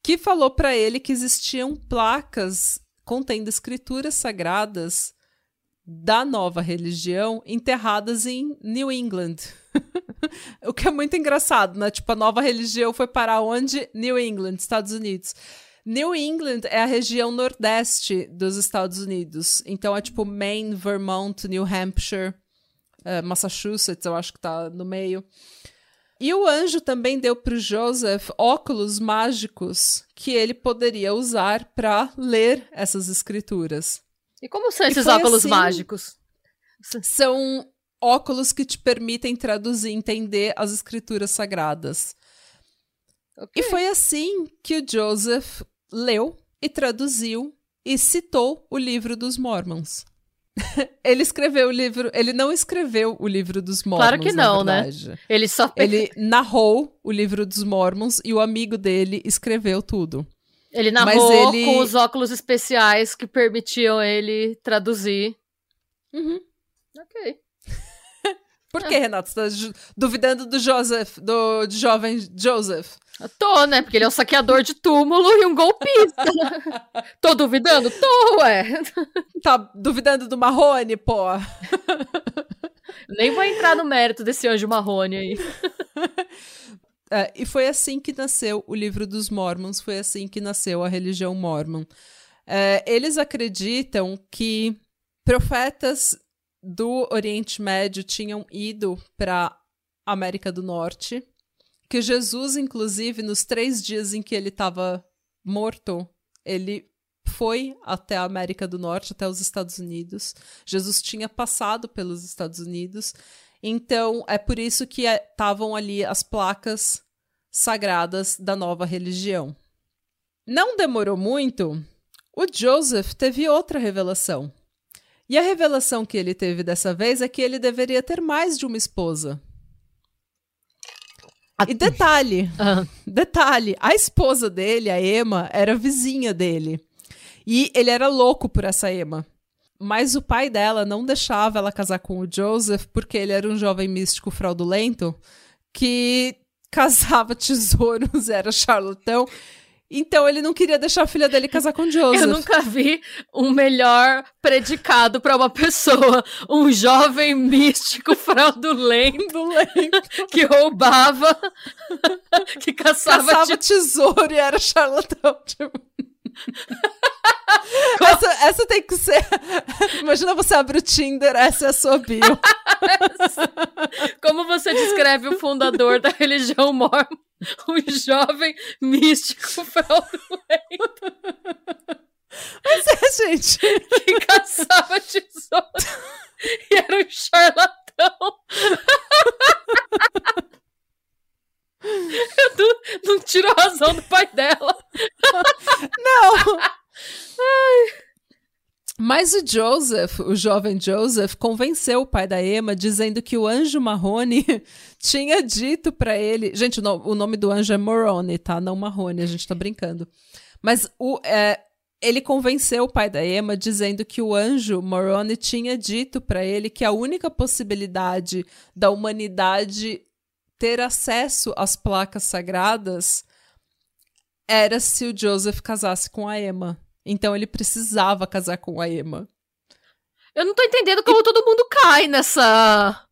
que falou pra ele que existiam placas contendo escrituras sagradas da nova religião enterradas em New England. (laughs) o que é muito engraçado, né? Tipo, a nova religião foi para onde? New England, Estados Unidos. New England é a região nordeste dos Estados Unidos. Então é tipo Maine, Vermont, New Hampshire, uh, Massachusetts, eu acho que tá no meio. E o anjo também deu para o Joseph óculos mágicos que ele poderia usar para ler essas escrituras. E como são esses óculos assim, mágicos? São óculos que te permitem traduzir entender as escrituras sagradas. Okay. E foi assim que o Joseph leu e traduziu e citou o livro dos Mormons. (laughs) ele escreveu o livro. Ele não escreveu o livro dos Mormons. Claro que não, né? Ele só. Ele narrou o livro dos Mormons e o amigo dele escreveu tudo. Ele narrou ele... com os óculos especiais que permitiam ele traduzir. Uhum. Ok. (laughs) Por que, Renato? Você tá duvidando do Joseph, do jovem Joseph? Eu tô, né? Porque ele é um saqueador de túmulo e um golpista. (laughs) tô duvidando? Tô, ué. Tá duvidando do Marrone, pô? (laughs) Nem vou entrar no mérito desse anjo Marrone aí. É, e foi assim que nasceu o livro dos Mormons, foi assim que nasceu a religião Mormon. É, eles acreditam que profetas do Oriente Médio tinham ido para América do Norte que Jesus, inclusive, nos três dias em que ele estava morto, ele foi até a América do Norte, até os Estados Unidos. Jesus tinha passado pelos Estados Unidos. Então, é por isso que estavam é, ali as placas sagradas da nova religião. Não demorou muito, o Joseph teve outra revelação. E a revelação que ele teve dessa vez é que ele deveria ter mais de uma esposa. E detalhe, uhum. (laughs) detalhe, a esposa dele, a Emma, era vizinha dele. E ele era louco por essa Emma. Mas o pai dela não deixava ela casar com o Joseph porque ele era um jovem místico fraudulento que (laughs) casava tesouros, era charlatão então ele não queria deixar a filha dele casar com (laughs) Joseph. Eu nunca vi um melhor predicado para uma pessoa. Um jovem místico (laughs) fraudulento que roubava, que caçava, caçava tesouro e era charlatão. Tipo... essa, essa tem que ser. (laughs) Imagina você abre o Tinder, essa é a sua bio. (laughs) Como você descreve o fundador da religião mormon? Um jovem místico fraudulento. Mas é, gente. Que caçava tesouro e era um charlatão. Eu não, não tiro a razão do pai dela. Não. Ai. Mas o Joseph, o jovem Joseph, convenceu o pai da Emma dizendo que o anjo Marrone (laughs) tinha dito para ele. Gente, o, no, o, nome do anjo é Moroni, tá? Não Marrone, a gente tá brincando. Mas o, é, ele convenceu o pai da Emma dizendo que o anjo Moroni tinha dito para ele que a única possibilidade da humanidade ter acesso às placas sagradas era se o Joseph casasse com a Emma. Então ele precisava casar com a Emma. Eu não tô entendendo como e... todo mundo cai nessa.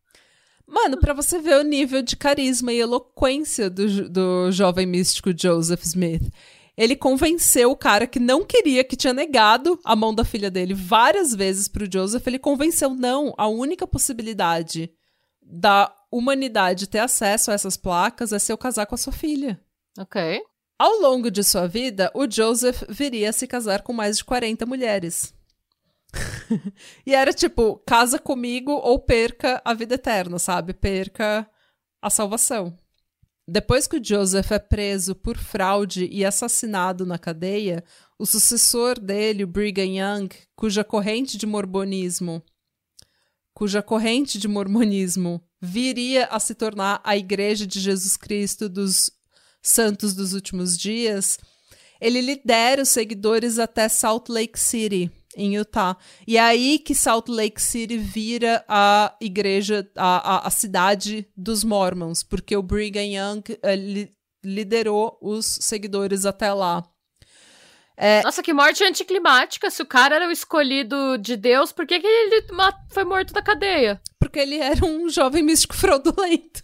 Mano, para você ver o nível de carisma e eloquência do, do jovem místico Joseph Smith. Ele convenceu o cara que não queria, que tinha negado a mão da filha dele várias vezes pro Joseph. Ele convenceu, não, a única possibilidade da humanidade ter acesso a essas placas é se eu casar com a sua filha. Ok. Ao longo de sua vida, o Joseph viria a se casar com mais de 40 mulheres. (laughs) e era tipo, casa comigo ou perca a vida eterna, sabe? Perca a salvação. Depois que o Joseph é preso por fraude e assassinado na cadeia, o sucessor dele, o Brigham Young, cuja corrente de mormonismo, cuja corrente de mormonismo viria a se tornar a Igreja de Jesus Cristo dos santos dos últimos dias, ele lidera os seguidores até Salt Lake City, em Utah. E é aí que Salt Lake City vira a igreja, a, a, a cidade dos Mormons, porque o Brigham Young li, liderou os seguidores até lá. É... Nossa, que morte anticlimática. Se o cara era o escolhido de Deus, por que, que ele foi morto da cadeia? Porque ele era um jovem místico (laughs) fraudulento.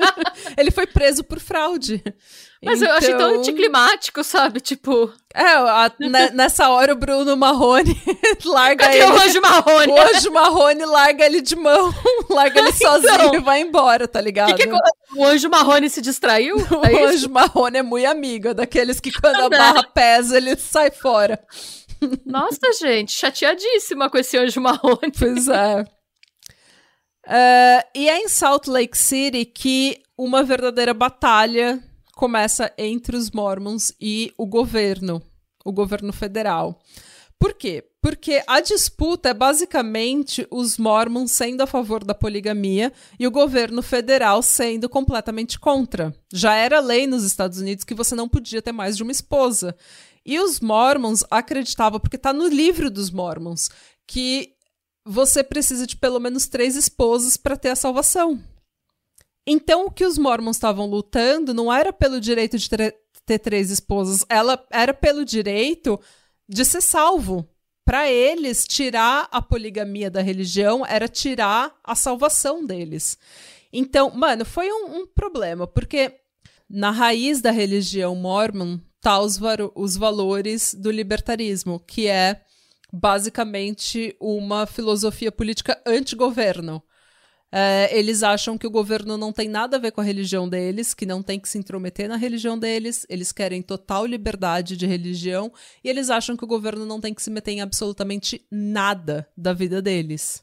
(laughs) ele foi preso por fraude. Mas então... eu achei tão então anticlimático, sabe? Tipo. É, a, ne, nessa hora o Bruno Marrone (laughs) larga Cadê ele. o Anjo Marrone? O Anjo Marrone larga ele de mão, (laughs) larga ele (laughs) então, sozinho e vai embora, tá ligado? Que que o Anjo Marrone se distraiu? O é Anjo Marrone é muito amigo, é daqueles que quando a barra pesa, ele sai fora. Nossa, gente, chateadíssima com esse Anjo Marrone. Pois é. Uh, e é em Salt Lake City que uma verdadeira batalha começa entre os Mormons e o governo, o governo federal. Por quê? Porque a disputa é basicamente os Mormons sendo a favor da poligamia e o governo federal sendo completamente contra. Já era lei nos Estados Unidos que você não podia ter mais de uma esposa. E os Mormons acreditavam, porque está no livro dos Mormons, que você precisa de pelo menos três esposas para ter a salvação. Então, o que os Mormons estavam lutando não era pelo direito de ter, três esposas, ela era pelo direito de ser salvo. Para eles, tirar a poligamia da religião era tirar a salvação deles. Então, mano, foi um, um problema, porque na raiz da religião mormon tá os, os valores do libertarismo, que é basicamente uma filosofia política anti-governo. É, eles acham que o governo não tem nada a ver com a religião deles, que não tem que se intrometer na religião deles, eles querem total liberdade de religião e eles acham que o governo não tem que se meter em absolutamente nada da vida deles.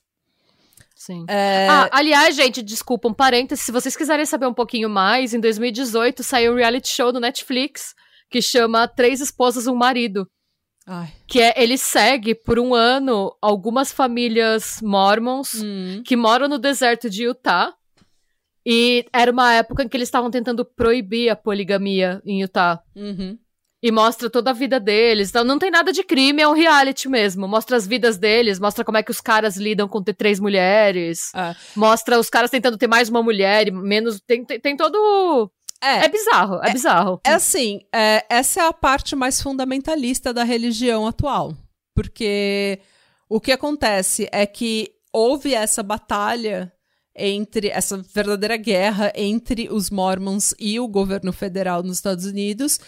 Sim. É... Ah, aliás, gente, desculpa, um parênteses, se vocês quiserem saber um pouquinho mais, em 2018 saiu um reality show no Netflix que chama Três Esposas, um Marido. Ai. Que é, ele segue por um ano algumas famílias mormons hum. que moram no deserto de Utah. E era uma época em que eles estavam tentando proibir a poligamia em Utah. Uhum. E mostra toda a vida deles. Então não tem nada de crime, é um reality mesmo. Mostra as vidas deles, mostra como é que os caras lidam com ter três mulheres. É. Mostra os caras tentando ter mais uma mulher e menos. Tem, tem, tem todo é, é bizarro, é, é bizarro. É assim, é, essa é a parte mais fundamentalista da religião atual. Porque o que acontece é que houve essa batalha entre essa verdadeira guerra entre os Mormons e o governo federal nos Estados Unidos.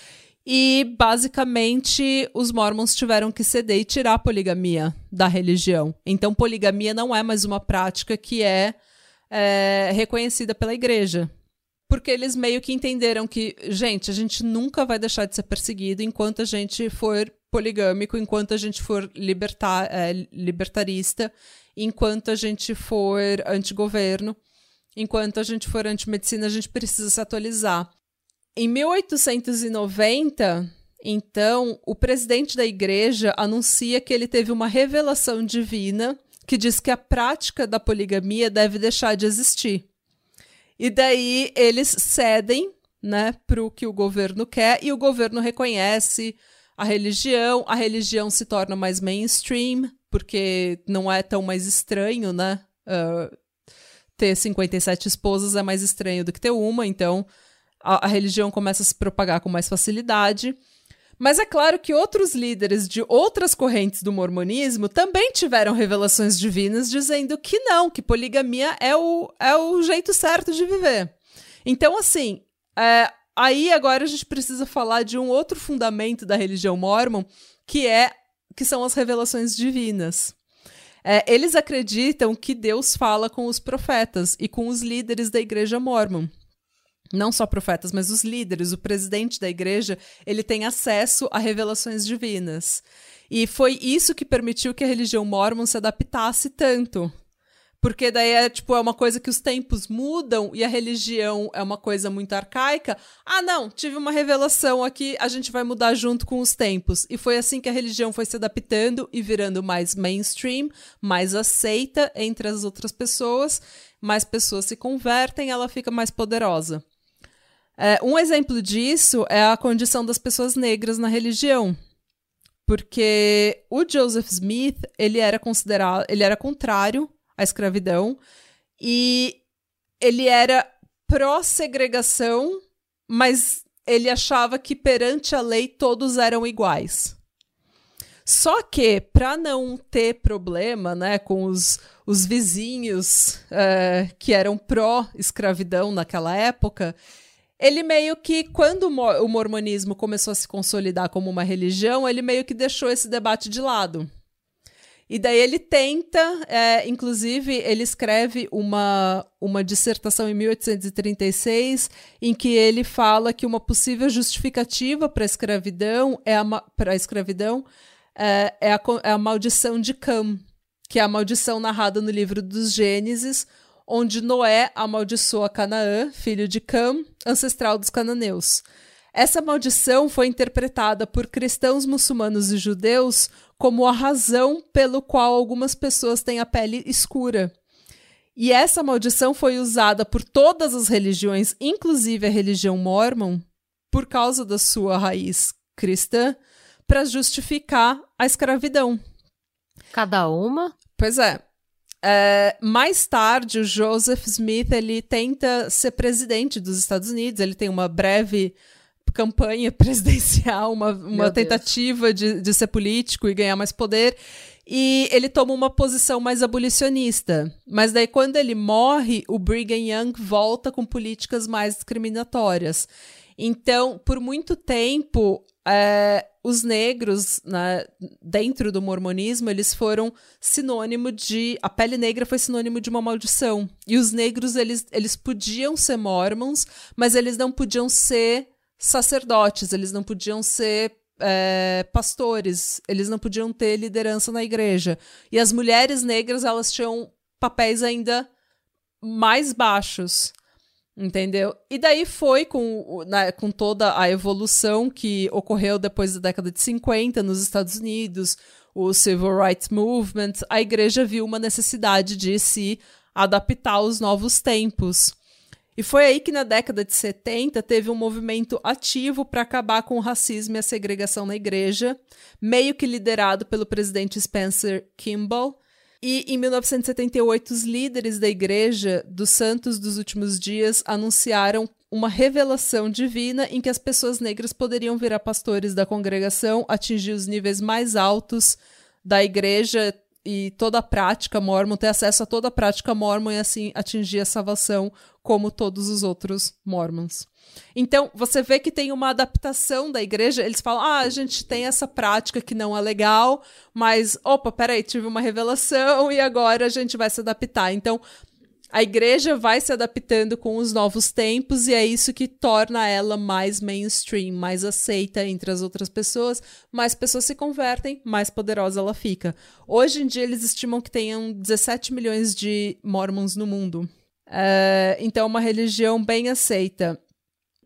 E basicamente os Mormons tiveram que ceder e tirar a poligamia da religião. Então, poligamia não é mais uma prática que é, é reconhecida pela igreja porque eles meio que entenderam que, gente, a gente nunca vai deixar de ser perseguido enquanto a gente for poligâmico, enquanto a gente for libertar, é, libertarista, enquanto a gente for antigoverno, enquanto a gente for antimedicina, a gente precisa se atualizar. Em 1890, então, o presidente da igreja anuncia que ele teve uma revelação divina que diz que a prática da poligamia deve deixar de existir. E daí eles cedem, né, para o que o governo quer e o governo reconhece a religião, a religião se torna mais mainstream, porque não é tão mais estranho, né? Uh, ter 57 esposas é mais estranho do que ter uma, então a, a religião começa a se propagar com mais facilidade. Mas é claro que outros líderes de outras correntes do mormonismo também tiveram revelações divinas dizendo que não, que poligamia é o, é o jeito certo de viver. Então, assim, é, aí agora a gente precisa falar de um outro fundamento da religião mormon, que é que são as revelações divinas. É, eles acreditam que Deus fala com os profetas e com os líderes da igreja mormon não só profetas, mas os líderes, o presidente da igreja, ele tem acesso a revelações divinas. E foi isso que permitiu que a religião mormon se adaptasse tanto. Porque daí é tipo, é uma coisa que os tempos mudam e a religião é uma coisa muito arcaica. Ah, não, tive uma revelação aqui, a gente vai mudar junto com os tempos. E foi assim que a religião foi se adaptando e virando mais mainstream, mais aceita entre as outras pessoas. Mais pessoas se convertem, ela fica mais poderosa. É, um exemplo disso é a condição das pessoas negras na religião. Porque o Joseph Smith, ele era considerado, ele era contrário à escravidão e ele era pró-segregação, mas ele achava que perante a lei todos eram iguais. Só que, para não ter problema né, com os, os vizinhos é, que eram pró-escravidão naquela época, ele meio que, quando o mormonismo começou a se consolidar como uma religião, ele meio que deixou esse debate de lado. E daí ele tenta, é, inclusive, ele escreve uma, uma dissertação em 1836 em que ele fala que uma possível justificativa para a escravidão é a, para a escravidão é, é, a, é a maldição de Cam, que é a maldição narrada no livro dos Gênesis, onde Noé amaldiçoa Canaã, filho de Cam, ancestral dos cananeus. Essa maldição foi interpretada por cristãos muçulmanos e judeus como a razão pelo qual algumas pessoas têm a pele escura. E essa maldição foi usada por todas as religiões, inclusive a religião mormon, por causa da sua raiz cristã, para justificar a escravidão. Cada uma? Pois é. É. mais tarde, o Joseph Smith ele tenta ser presidente dos Estados Unidos. Ele tem uma breve campanha (laughs) presidencial, uma, uma tentativa de, de ser político e ganhar mais poder. E ele toma uma posição mais abolicionista. Mas daí, quando ele morre, o Brigham Young volta com políticas mais discriminatórias. Então, por muito tempo, é, os negros, né, dentro do mormonismo, eles foram sinônimo de. A pele negra foi sinônimo de uma maldição. E os negros, eles, eles podiam ser mormons, mas eles não podiam ser sacerdotes, eles não podiam ser é, pastores, eles não podiam ter liderança na igreja. E as mulheres negras, elas tinham papéis ainda mais baixos. Entendeu? E daí foi com, né, com toda a evolução que ocorreu depois da década de 50 nos Estados Unidos, o Civil Rights Movement, a igreja viu uma necessidade de se adaptar aos novos tempos. E foi aí que na década de 70 teve um movimento ativo para acabar com o racismo e a segregação na igreja, meio que liderado pelo presidente Spencer Kimball. E em 1978, os líderes da Igreja dos Santos dos Últimos Dias anunciaram uma revelação divina em que as pessoas negras poderiam virar pastores da congregação, atingir os níveis mais altos da igreja, e toda a prática mormon, ter acesso a toda a prática mormon e assim atingir a salvação como todos os outros mormons. Então, você vê que tem uma adaptação da igreja, eles falam: "Ah, a gente tem essa prática que não é legal, mas opa, peraí, tive uma revelação e agora a gente vai se adaptar". Então, a igreja vai se adaptando com os novos tempos e é isso que torna ela mais mainstream, mais aceita entre as outras pessoas. Mais pessoas se convertem, mais poderosa ela fica. Hoje em dia, eles estimam que tenham 17 milhões de mormons no mundo. Uh, então, é uma religião bem aceita.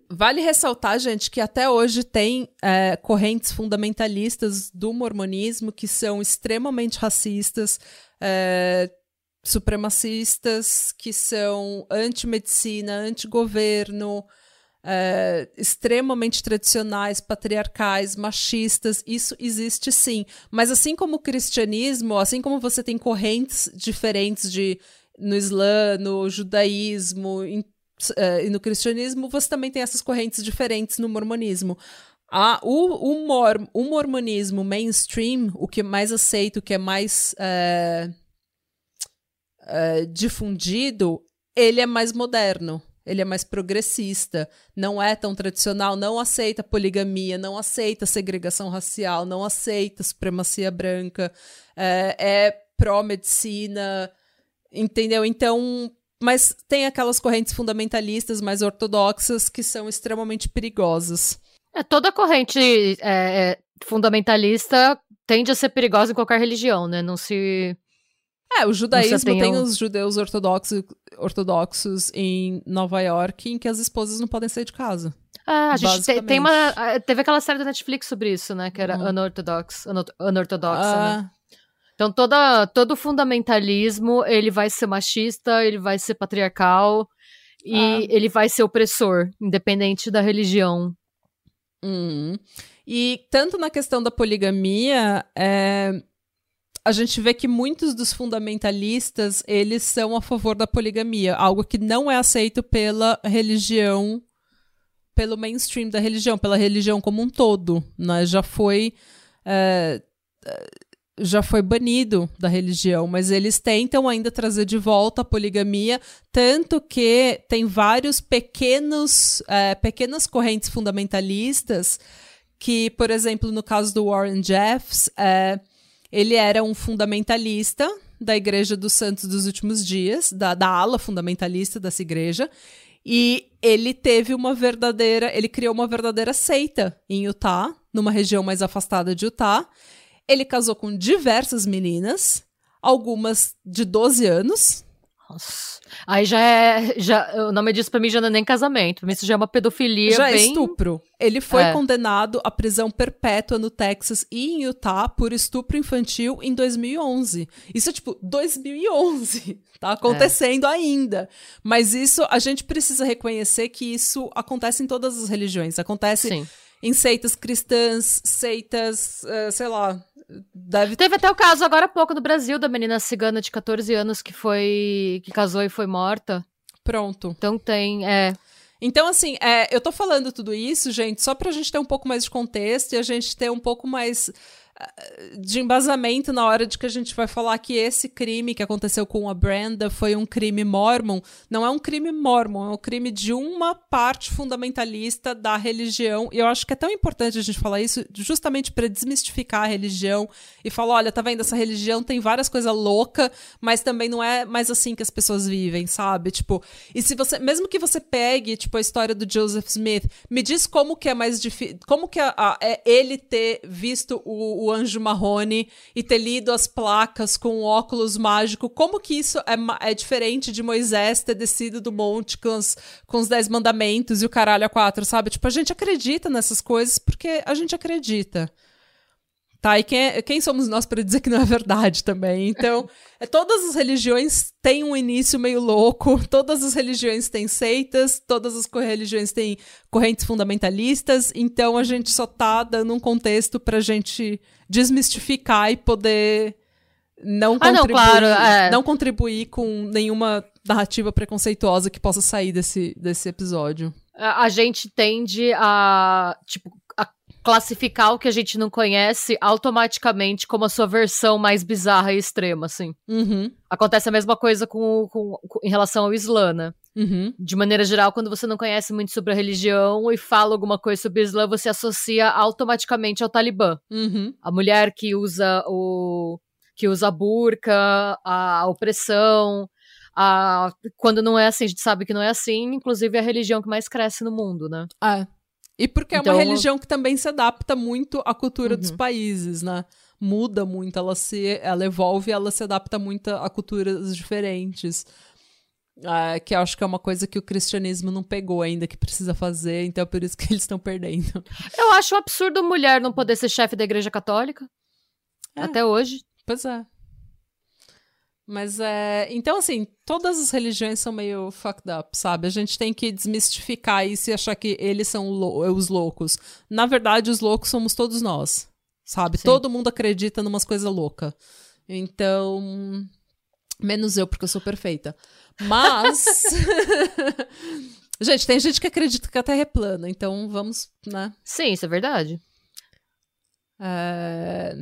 Vale ressaltar, gente, que até hoje tem é, correntes fundamentalistas do mormonismo que são extremamente racistas. É, supremacistas que são anti-medicina, anti-governo, é, extremamente tradicionais, patriarcais, machistas, isso existe sim. Mas assim como o cristianismo, assim como você tem correntes diferentes de no Islã, no judaísmo em, é, e no cristianismo, você também tem essas correntes diferentes no mormonismo. A, o, o, mor, o mormonismo mainstream, o que é mais aceito, o que é mais é, uh, difundido, ele é mais moderno. Ele é mais progressista, não é tão tradicional, não aceita poligamia, não aceita segregação racial, não aceita supremacia branca, é, é pró-medicina, entendeu? Então, mas tem aquelas correntes fundamentalistas mais ortodoxas que são extremamente perigosas. É, toda corrente é, é fundamentalista tende a ser perigosa em qualquer religião, né? Não se é, o judaísmo tem os judeus ortodoxos, ortodoxos em Nova York em que as esposas não podem sair de casa. Ah, a gente tem, tem uma. Teve aquela série da Netflix sobre isso, né? Que era uhum. Unorthodox, Unortodoxa, ah. né? Então toda, todo fundamentalismo, ele vai ser machista, ele vai ser patriarcal e ah. ele vai ser opressor, independente da religião. Uhum. E tanto na questão da poligamia, é, a gente vê que muitos dos fundamentalistas, eles são a favor da poligamia, algo que não é aceito pela religião, pelo mainstream da religião, pela religião como um todo, né? Já foi... É, já foi banido da religião, mas eles tentam ainda trazer de volta a poligamia, tanto que tem vários pequenos, é, pequenas correntes fundamentalistas que, por exemplo, no caso do Warren Jeffs, é, ele era um fundamentalista da Igreja dos Santos dos Últimos Dias, da, da ala fundamentalista dessa igreja, e ele teve uma verdadeira, ele criou uma verdadeira seita em Utah, numa região mais afastada de Utah, ele casou com diversas meninas, algumas de 12 anos. Nossa. Aí já é. Já, o nome disso pra mim já não é nem casamento. Pra mim isso já é uma pedofilia. Já é bem... é estupro. Ele foi é. condenado à prisão perpétua no Texas e em Utah por estupro infantil em 2011. Isso é tipo 2011. (laughs) Tá acontecendo é. ainda. Mas isso, a gente precisa reconhecer que isso acontece em todas as religiões. Acontece. Sim em seitas cristãs, seitas, uh, sei lá, Deve... Teve até o caso agora há pouco no Brasil da menina cigana de 14 anos que foi. que casou e foi morta. Pronto. Então tem, é. Então, assim, é, eu tô falando tudo isso, gente, só pra gente ter um pouco mais de contexto e a gente ter um pouco mais de embasamento na hora de que a gente vai falar que esse crime que aconteceu com a Brenda foi um crime mormon, não é um crime mormon, é um crime de uma parte fundamentalista da religião. E eu acho que é tão importante a gente falar isso justamente para desmistificar a religião e falar, olha, tá vendo essa religião tem várias coisas loucas, mas também não é mais assim que as pessoas vivem, sabe? Tipo, e se você, mesmo que você pegue, tipo, a história do Joseph Smith, me diz como que é mais difícil, como que é ele ter visto o o anjo marrone e ter lido as placas com o óculos mágico, como que isso é, é diferente de Moisés ter descido do monte com com os dez mandamentos e o caralho a quatro, sabe? Tipo, a gente acredita nessas coisas porque a gente acredita. Tá, e quem, é, quem somos nós para dizer que não é verdade também? Então, é, todas as religiões têm um início meio louco, todas as religiões têm seitas, todas as religiões têm correntes fundamentalistas, então a gente só tá dando um contexto pra gente desmistificar e poder não ah, contribuir, não, claro, é. não contribuir com nenhuma narrativa preconceituosa que possa sair desse, desse episódio. A, a gente tende a, tipo, classificar o que a gente não conhece automaticamente como a sua versão mais bizarra e extrema, assim. Uhum. Acontece a mesma coisa com, com, com em relação ao Islã, né? Uhum. De maneira geral, quando você não conhece muito sobre a religião e fala alguma coisa sobre o Islã, você associa automaticamente ao Talibã. Uhum. A mulher que usa o que usa a burca, a opressão, a... quando não é assim, a gente sabe que não é assim, inclusive é a religião que mais cresce no mundo, né? Ah, e porque então, é uma então, religião que também se adapta muito à cultura uhum. dos países, né? Muda muito, ela se ela evolve, ela se adapta muito a culturas diferentes. É, que eu acho que é uma coisa que o cristianismo não pegou ainda, que precisa fazer, então é por isso que (laughs) eles estão perdendo. Eu acho um absurdo mulher não poder ser chefe da igreja católica. É. Até hoje. Pois é. Mas é. Então, assim, todas as religiões são meio fucked up, sabe? A gente tem que desmistificar isso e achar que eles são os loucos. Na verdade, os loucos somos todos nós, sabe? Sim. Todo mundo acredita numas coisas loucas. Então. Menos eu, porque eu sou perfeita. Mas. (laughs) gente, tem gente que acredita que a Terra é plana, então vamos, né? Sim, isso é verdade. É...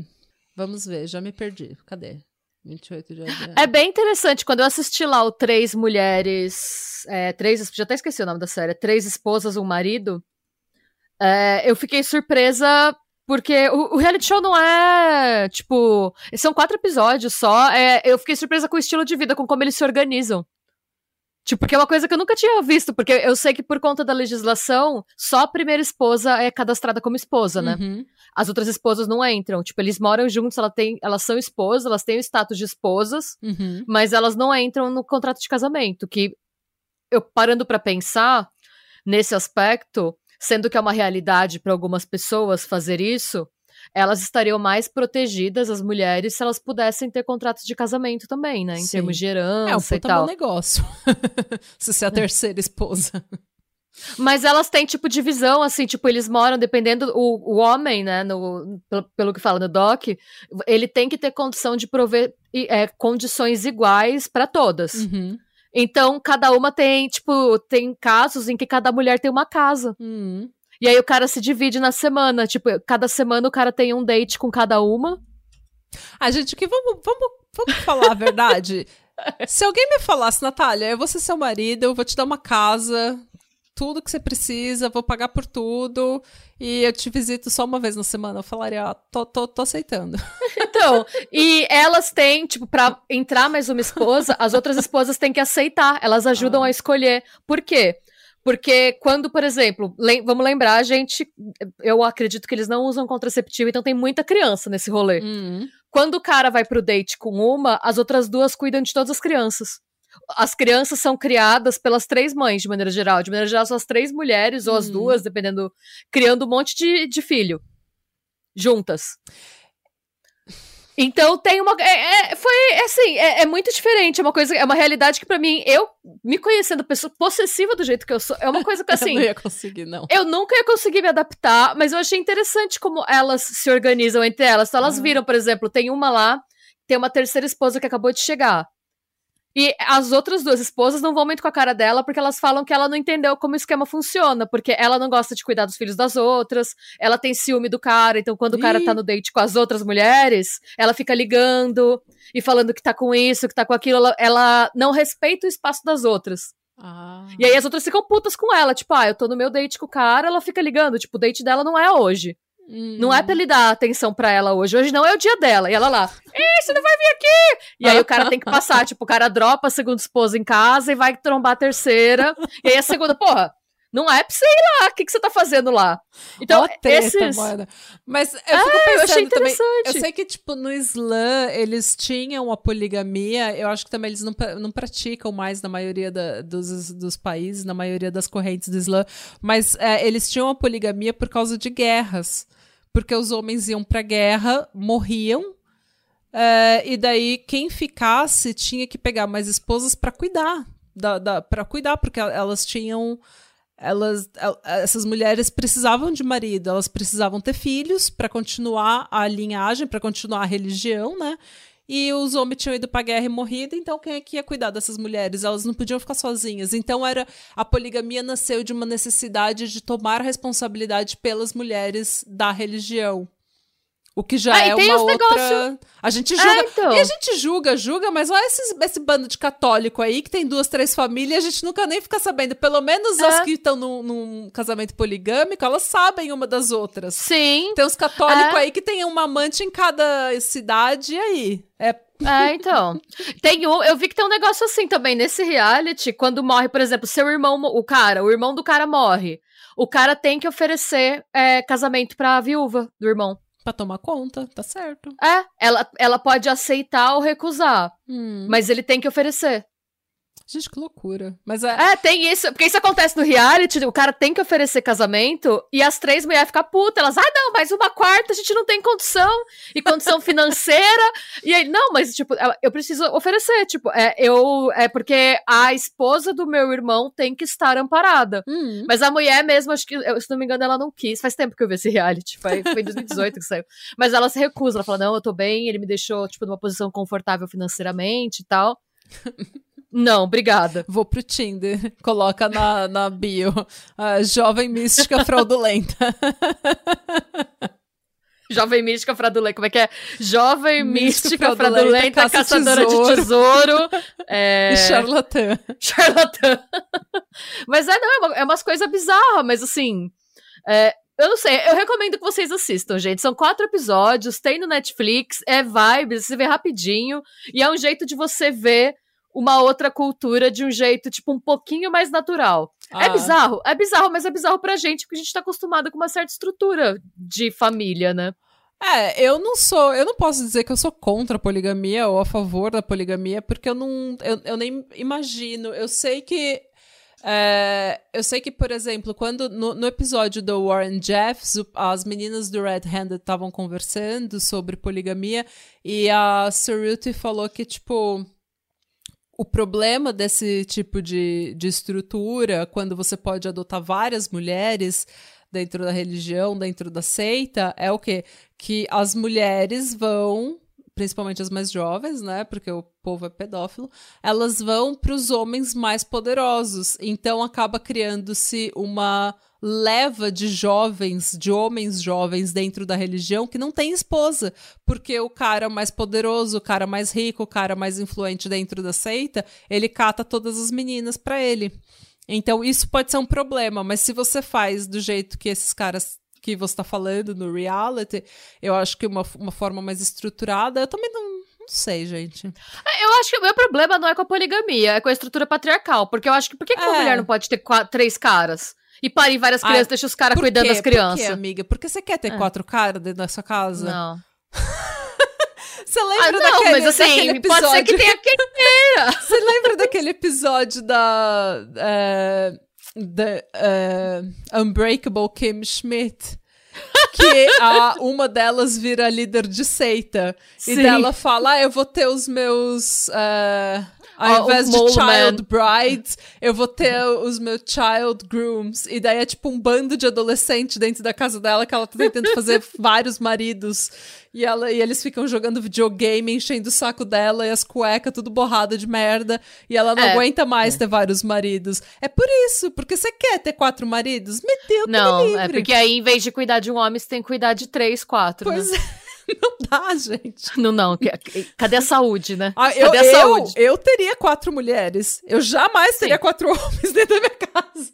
Vamos ver, já me perdi. Cadê? 28 de. É bem interessante. Quando eu assisti lá o Três Mulheres. É, três, já até esqueci o nome da série. Três Esposas, um Marido. É, eu fiquei surpresa. Porque o, o, reality show não é. Tipo. São quatro episódios só. É, eu fiquei surpresa com o estilo de vida, com como eles se organizam. Tipo, porque é uma coisa que eu nunca tinha visto, porque eu sei que por conta da legislação, só a primeira esposa é cadastrada como esposa, né? Uhum. As outras esposas não entram. Tipo, eles moram juntos, ela tem, elas são esposas, elas têm o status de esposas, uhum. mas elas não entram no contrato de casamento. Que eu parando para pensar nesse aspecto, sendo que é uma realidade para algumas pessoas fazer isso, elas estariam mais protegidas, as mulheres, se elas pudessem ter contratos de casamento também, né? Em Sim. termos de herança é, um puta e tal. bom negócio. (laughs) se você é a terceira esposa. Mas elas têm, tipo, divisão, assim, tipo, eles moram, dependendo, o, o homem, né, no, pelo, pelo que fala no doc, ele tem que ter condição de prover é, condições iguais para todas. Uhum. Então, cada uma tem, tipo, tem casos em que cada mulher tem uma casa. Uhum. E aí o cara se divide na semana. Tipo, cada semana o cara tem um date com cada uma. Ah, gente, que vamos, vamos, vamos falar a verdade. (laughs) Se alguém me falasse, Natália, eu vou ser seu marido, eu vou te dar uma casa, tudo que você precisa, vou pagar por tudo e eu te visito só uma vez na semana. Eu falaria, ah, tô, tô, tô aceitando. (laughs) Então, e elas têm, tipo, pra entrar mais uma esposa, as outras esposas têm que aceitar, elas ajudam ah. a escolher. Por quê? Porque quando, por exemplo, lem vamos lembrar, a gente, eu acredito que eles não usam contraceptivo, então tem muita criança nesse rolê. Uhum. Quando o cara vai pro date com uma, as outras duas cuidam de todas as crianças as crianças são criadas pelas três mães, de maneira geral. De maneira geral, são as três mulheres, ou as uhum. duas, dependendo, criando um monte de, de filho. Juntas. Então tem uma. É, é, foi assim, é, é, muito diferente. É uma coisa, é uma realidade que, para mim, eu, me conhecendo pessoa possessiva do jeito que eu sou, é uma (laughs) coisa que assim. eu não ia conseguir, não. Eu nunca ia conseguir me adaptar, mas eu achei interessante como elas se organizam entre elas. Então, elas uhum. viram, por exemplo, tem uma lá, tem uma terceira esposa que acabou de chegar. E as outras duas esposas não vão muito com a cara dela porque elas falam que ela não entendeu como o esquema funciona, porque ela não gosta de cuidar dos filhos das outras, ela tem ciúme do cara, então quando Ih. o cara tá no date com as outras mulheres, ela fica ligando e falando que tá com isso, que tá com aquilo, ela, ela não respeita o espaço das outras. Ah. E aí as outras ficam putas com ela, tipo, ah, eu tô no meu date com o cara, ela fica ligando, tipo, o date dela não é hoje. Não é pra ele dar atenção pra ela hoje. Hoje não é o dia dela. E ela lá, Ih, você não vai vir aqui! E aí o cara tem que passar. Tipo, o cara dropa a segunda esposa em casa e vai trombar a terceira. E aí a segunda, porra, não é pra você ir lá. O que, que você tá fazendo lá? Então, treta, esses... Mano. Mas eu fico ah, pensando eu achei interessante. também... Eu sei que, tipo, no Islã, eles tinham a poligamia. Eu acho que também eles não, não praticam mais na maioria da, dos, dos países, na maioria das correntes do Islã. Mas é, eles tinham a poligamia por causa de guerras porque os homens iam para a guerra, morriam, é, e daí quem ficasse tinha que pegar mais esposas para cuidar, da, da para cuidar, porque elas tinham elas, essas mulheres precisavam de marido, elas precisavam ter filhos para continuar a linhagem, para continuar a religião, né? e os homens tinham ido pra guerra e morrido, então quem é que ia cuidar dessas mulheres? Elas não podiam ficar sozinhas. Então era a poligamia nasceu de uma necessidade de tomar responsabilidade pelas mulheres da religião. O que já ah, é uma outra. Negócio... A gente julga. É, então. E a gente julga, julga, mas olha esse, esse bando de católico aí que tem duas, três famílias, a gente nunca nem fica sabendo. Pelo menos é. as que estão num, num, casamento poligâmico, elas sabem uma das outras. Sim. Tem os católicos é. aí que tem uma amante em cada cidade, e aí? É é, então. Tem um, eu vi que tem um negócio assim também nesse reality, quando morre, por exemplo, seu irmão, o cara, o irmão do cara morre. O cara tem que oferecer é, casamento pra viúva do irmão. Pra tomar conta, tá certo. É, ela, ela pode aceitar ou recusar. Hum. Mas ele tem que oferecer. Gente, que loucura. Mas é... é, tem isso. Porque isso acontece no reality, o cara tem que oferecer casamento e as três mulheres ficam putas. Elas, ah, não, mas uma quarta a gente não tem condição. E condição financeira. (laughs) e aí, não, mas, tipo, eu preciso oferecer. Tipo, é, eu. É porque a esposa do meu irmão tem que estar amparada. Hum. Mas a mulher mesmo, acho que, se não me engano, ela não quis. Faz tempo que eu vi esse reality. Foi, foi em 2018 que saiu. Mas ela se recusa. Ela fala, não, eu tô bem, ele me deixou, tipo, numa posição confortável financeiramente e tal. (laughs) Não, obrigada. Vou pro Tinder. (laughs) Coloca na, na bio. A jovem mística fraudulenta. (laughs) Jovem mística fraudulenta. Como é que é? Jovem mística, fraudulenta, fraudulenta caçadora tesouro. de tesouro. (laughs) É... E charlatã. Charlatã. mas é, não, é, é umas coisas bizarras, mas assim. É, eu não sei, eu recomendo que vocês assistam, gente. São quatro episódios, tem no Netflix, é vibes, você vê rapidinho. E é um jeito de você ver uma outra cultura de um jeito, tipo, um pouquinho mais natural. É ah. É bizarro, é bizarro, mas é bizarro pra gente, porque a gente tá acostumado com uma certa estrutura de família, né? É, eu não sou, eu não posso dizer que eu sou contra a poligamia ou a favor da poligamia, porque eu não, eu, eu nem imagino. Eu sei que é, eu sei que, por exemplo, quando no, no, episódio do Warren Jeffs, as meninas do Red Handed estavam conversando sobre poligamia e a Suruti falou que, tipo, o problema desse tipo de, de estrutura, quando você pode adotar várias mulheres dentro da religião, dentro da seita, é o quê? Que as mulheres vão, principalmente as mais jovens, né? Porque o povo é pedófilo, elas vão para os homens mais poderosos. Então acaba criando-se uma leva de jovens, de homens jovens dentro da religião que não tem esposa, porque o cara mais poderoso, o cara mais rico, o cara mais influente dentro da seita, ele cata todas as meninas para ele. Então isso pode ser um problema, mas se você faz do jeito que esses caras que você está falando no reality, eu acho que uma, uma forma mais estruturada, eu também não, não sei, gente. É, eu acho que o meu problema não é com a poligamia, é com a estrutura patriarcal. Porque eu acho que. Por que, que uma É. mulher não pode ter quatro, três caras? E parem várias Ah, crianças, deixa os caras cuidando quê? das crianças. Por quê, amiga? Porque você quer ter É. quatro caras dentro da sua casa? Não. (laughs) Você Ah, lembra não, daquele, mas assim, daquele pode ser que episódio- tenha quem queira. (laughs) Você lembra daquele episódio da é, da, é, Unbreakable Kim Schmidt? Que a, (laughs) uma delas vira líder de seita. E Sim. dela fala: ah, eu vou ter os meus. Ó, ao invés de child brides, eu vou ter os meus child grooms. E daí é tipo um bando de adolescente dentro da casa dela que ela tá tentando fazer (laughs) vários maridos. E, ela, e eles ficam jogando videogame, enchendo o saco dela e as cuecas tudo borrada de merda. E ela não É. aguenta mais ter vários maridos. É por isso, porque você quer ter quatro maridos? Me deu Não, é porque aí, em vez de cuidar de um homem, você tem que cuidar de três, quatro. Pois né? é, (laughs) não dá, gente. Não, não. Cadê a saúde, né? Ah, eu, Cadê a eu, saúde? eu teria quatro mulheres. Eu jamais teria Sim. quatro homens dentro da minha casa.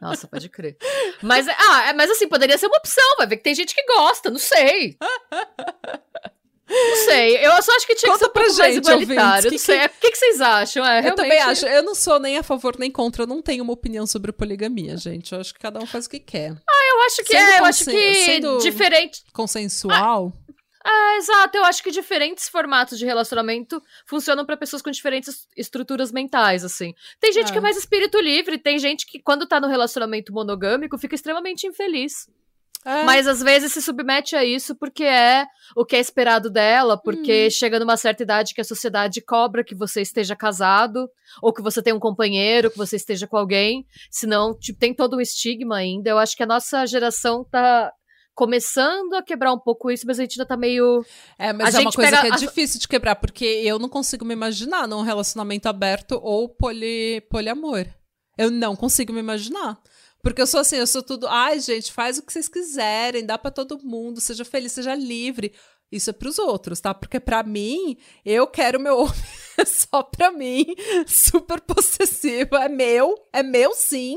Nossa, pode crer. Mas, ah, é- mas assim, poderia ser uma opção. Vai ver que tem gente que gosta, não sei. (laughs) Não sei. Eu só acho que tinha Conta que ser um pra pouco mais gente, igualitário. ouvintes, que que- O que, que vocês acham? É, Eu realmente... também acho. Eu não sou nem a favor nem contra. Eu não tenho uma opinião sobre poligamia, gente. Eu acho que cada um faz o que quer. Eu acho que Sendo é, eu acho que sendo- diferente. Consensual. É, exato. Eu acho que diferentes formatos de relacionamento funcionam pra pessoas com diferentes es- estruturas mentais, assim. Tem gente É. que é mais espírito livre, tem gente que, quando tá no relacionamento monogâmico, fica extremamente infeliz. É. Mas às vezes se submete a isso porque é o que é esperado dela, Hum. porque chega numa certa idade que a sociedade cobra que você esteja casado, ou que você tenha um companheiro, que você esteja com alguém. Senão, tipo, tem todo um estigma ainda. Eu acho que a nossa geração tá começando a quebrar um pouco isso, mas a gente ainda tá meio. É, mas A é uma coisa pega que é difícil de quebrar, porque eu não consigo me imaginar num relacionamento aberto ou poli, poliamor. Eu não consigo me imaginar. Porque eu sou assim, eu sou tudo. Ai, gente, faz o que vocês quiserem, dá pra todo mundo, seja feliz, seja livre. Isso é pros outros, tá? Porque pra mim, eu quero meu (laughs) homem só pra mim, super possessivo. É meu, é meu sim.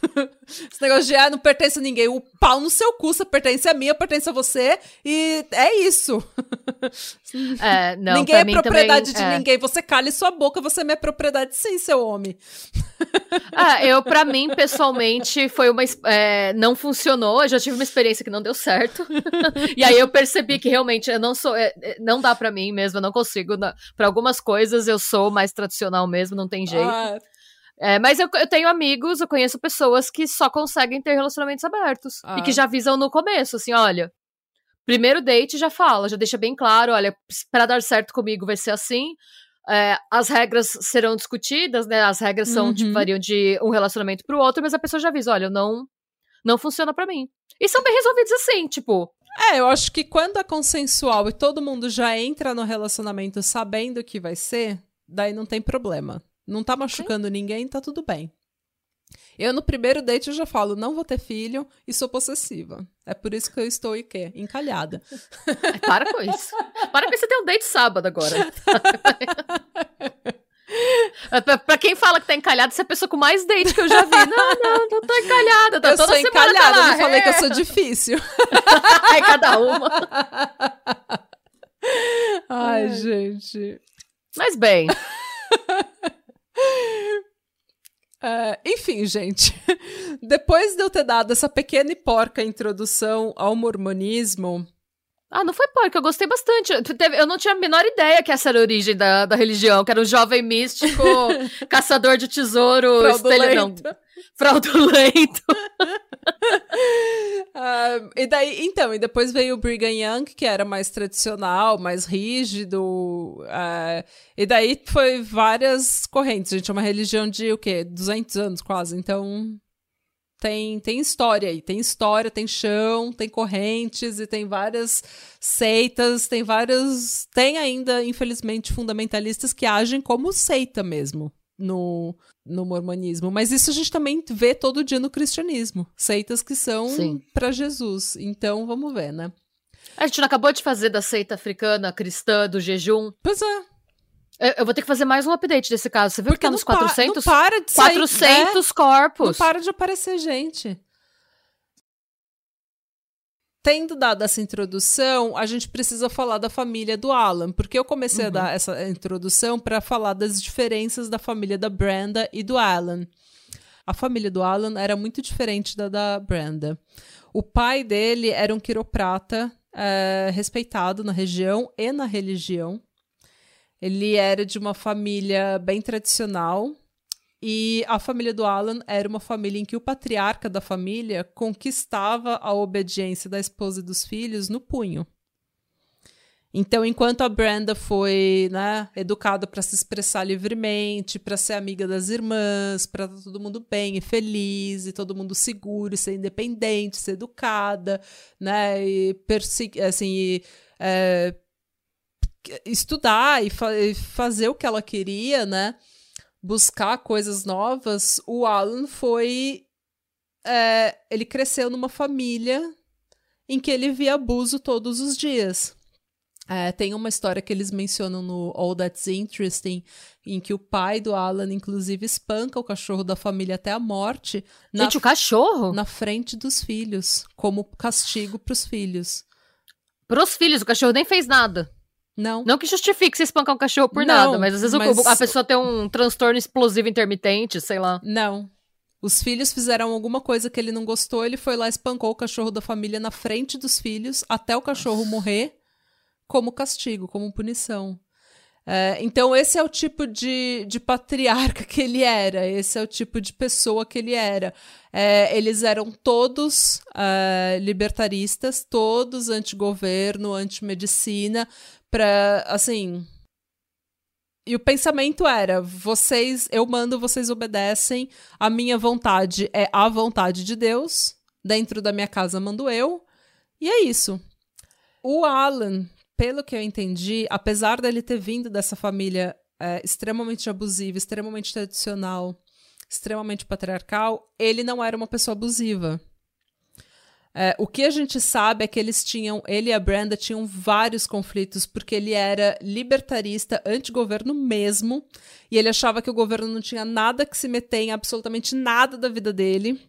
(laughs) Esse negócio de, ah, não pertence a ninguém. O pau no seu cu, você pertence a mim, eu pertenço a você. E é isso. (laughs) É, não, ninguém é propriedade também, de é. ninguém. Você cale sua boca, você é minha propriedade sim, seu homem. (laughs) Ah, eu, pra mim, pessoalmente, foi uma. é, não funcionou. Eu já tive uma experiência que não deu certo. (laughs) e aí eu percebi que realmente eu não sou. é, é, não dá pra mim mesmo, eu não consigo. Pra algumas coisas eu sou mais tradicional mesmo, não tem jeito. Ah, É, mas eu, eu tenho amigos, eu conheço pessoas que só conseguem ter relacionamentos abertos. Ah. E que já avisam no começo, assim, olha. Primeiro date já fala, já deixa bem claro, olha, pra dar certo comigo vai ser assim. É, as regras serão discutidas, né? As regras são, Uhum. tipo, variam de um relacionamento pro outro, mas a pessoa já avisa, olha, não, não funciona pra mim. E são bem resolvidos assim, tipo, É, eu acho que quando é consensual e todo mundo já entra no relacionamento sabendo o que vai ser, daí não tem problema. Não tá machucando ninguém, tá tudo bem. Eu, no primeiro date, eu já falo, não vou ter filho e sou possessiva. É por isso que eu estou, e quê? Encalhada. ai, para com isso. Para com isso, você tem um date sábado agora. (laughs) É, pra, pra quem fala que tá encalhado, você é a pessoa com mais date que eu já vi. Não, não, não tô encalhada. Tá eu toda sou tá encalhada, lá. eu não falei que eu É. sou difícil. (laughs) Ai, cada uma. Ai, Ai. gente. Mas bem, (laughs) É, enfim, gente. (laughs) Depois de eu ter dado essa pequena e porca introdução ao mormonismo, Ah, não foi porca, eu gostei bastante. Eu não tinha a menor ideia que essa era a origem da, da religião, que era um jovem místico, (laughs) caçador de tesouro, estelha, não, fraudulento. (laughs) Ah, e daí, então, e depois veio o Brigham Young, que era mais tradicional, mais rígido. ah, e daí foi várias correntes, gente. É uma religião de o quê? 200 anos quase. Então, tem, tem história aí. Tem história, tem chão, tem correntes e tem várias seitas, tem várias. Tem ainda, infelizmente, fundamentalistas que agem como seita mesmo. No, no mormonismo. Mas isso a gente também vê todo dia no cristianismo. Seitas que são para Jesus. Então, vamos ver, né? A gente não acabou de fazer da seita africana cristã do jejum? Pois é. Eu vou ter que fazer mais um update desse caso. Você viu Porque que tá nos 400? Pa não para de sair, 400 é, corpos. Não para de aparecer gente. Tendo dado essa introdução, a gente precisa falar da família do Alan, porque eu comecei uhum. a dar essa introdução para falar das diferenças da família da Brenda e do Alan. A família do Alan era muito diferente da da Brenda. O pai dele era um quiroprata é, respeitado na região e na religião. Ele era de uma família bem tradicional, e a família do Alan era uma família em que o patriarca da família conquistava a obediência da esposa e dos filhos no punho. Então, enquanto a Brenda foi né, educada para se expressar livremente, para ser amiga das irmãs, para todo mundo bem e feliz, e todo mundo seguro, e ser independente, ser educada, né, e assim, e, é, estudar e, fa e fazer o que ela queria, né? Buscar coisas novas, o Alan foi. É, ele cresceu numa família em que ele via abuso todos os dias. É, tem uma história que eles mencionam no All That's Interesting, em que o pai do Alan, inclusive, espanca o cachorro da família até a morte. Gente, o cachorro? Na frente dos filhos, como castigo para os filhos. Para os filhos, o cachorro nem fez nada. Não. Não que justifique você espancar um cachorro por não, nada, mas às vezes mas... a pessoa tem um transtorno explosivo intermitente, sei lá. Não. Os filhos fizeram alguma coisa que ele não gostou, ele foi lá e espancou o cachorro da família na frente dos filhos até o cachorro morrer como castigo, como punição. É, então, esse é o tipo de, de patriarca que ele era, esse é o tipo de pessoa que ele era. É, eles eram todos uh, libertaristas, todos anti-governo, anti-medicina, para assim. E o pensamento era: vocês, eu mando, vocês obedecem. A minha vontade é a vontade de Deus. Dentro da minha casa mando eu. E é isso. O Alan, pelo que eu entendi, apesar dele ter vindo dessa família é, extremamente abusiva, extremamente tradicional, extremamente patriarcal, ele não era uma pessoa abusiva. É, o que a gente sabe é que eles tinham, ele e a Brenda tinham vários conflitos, porque ele era libertarista, anti-governo mesmo, e ele achava que o governo não tinha nada que se meter em absolutamente nada da vida dele.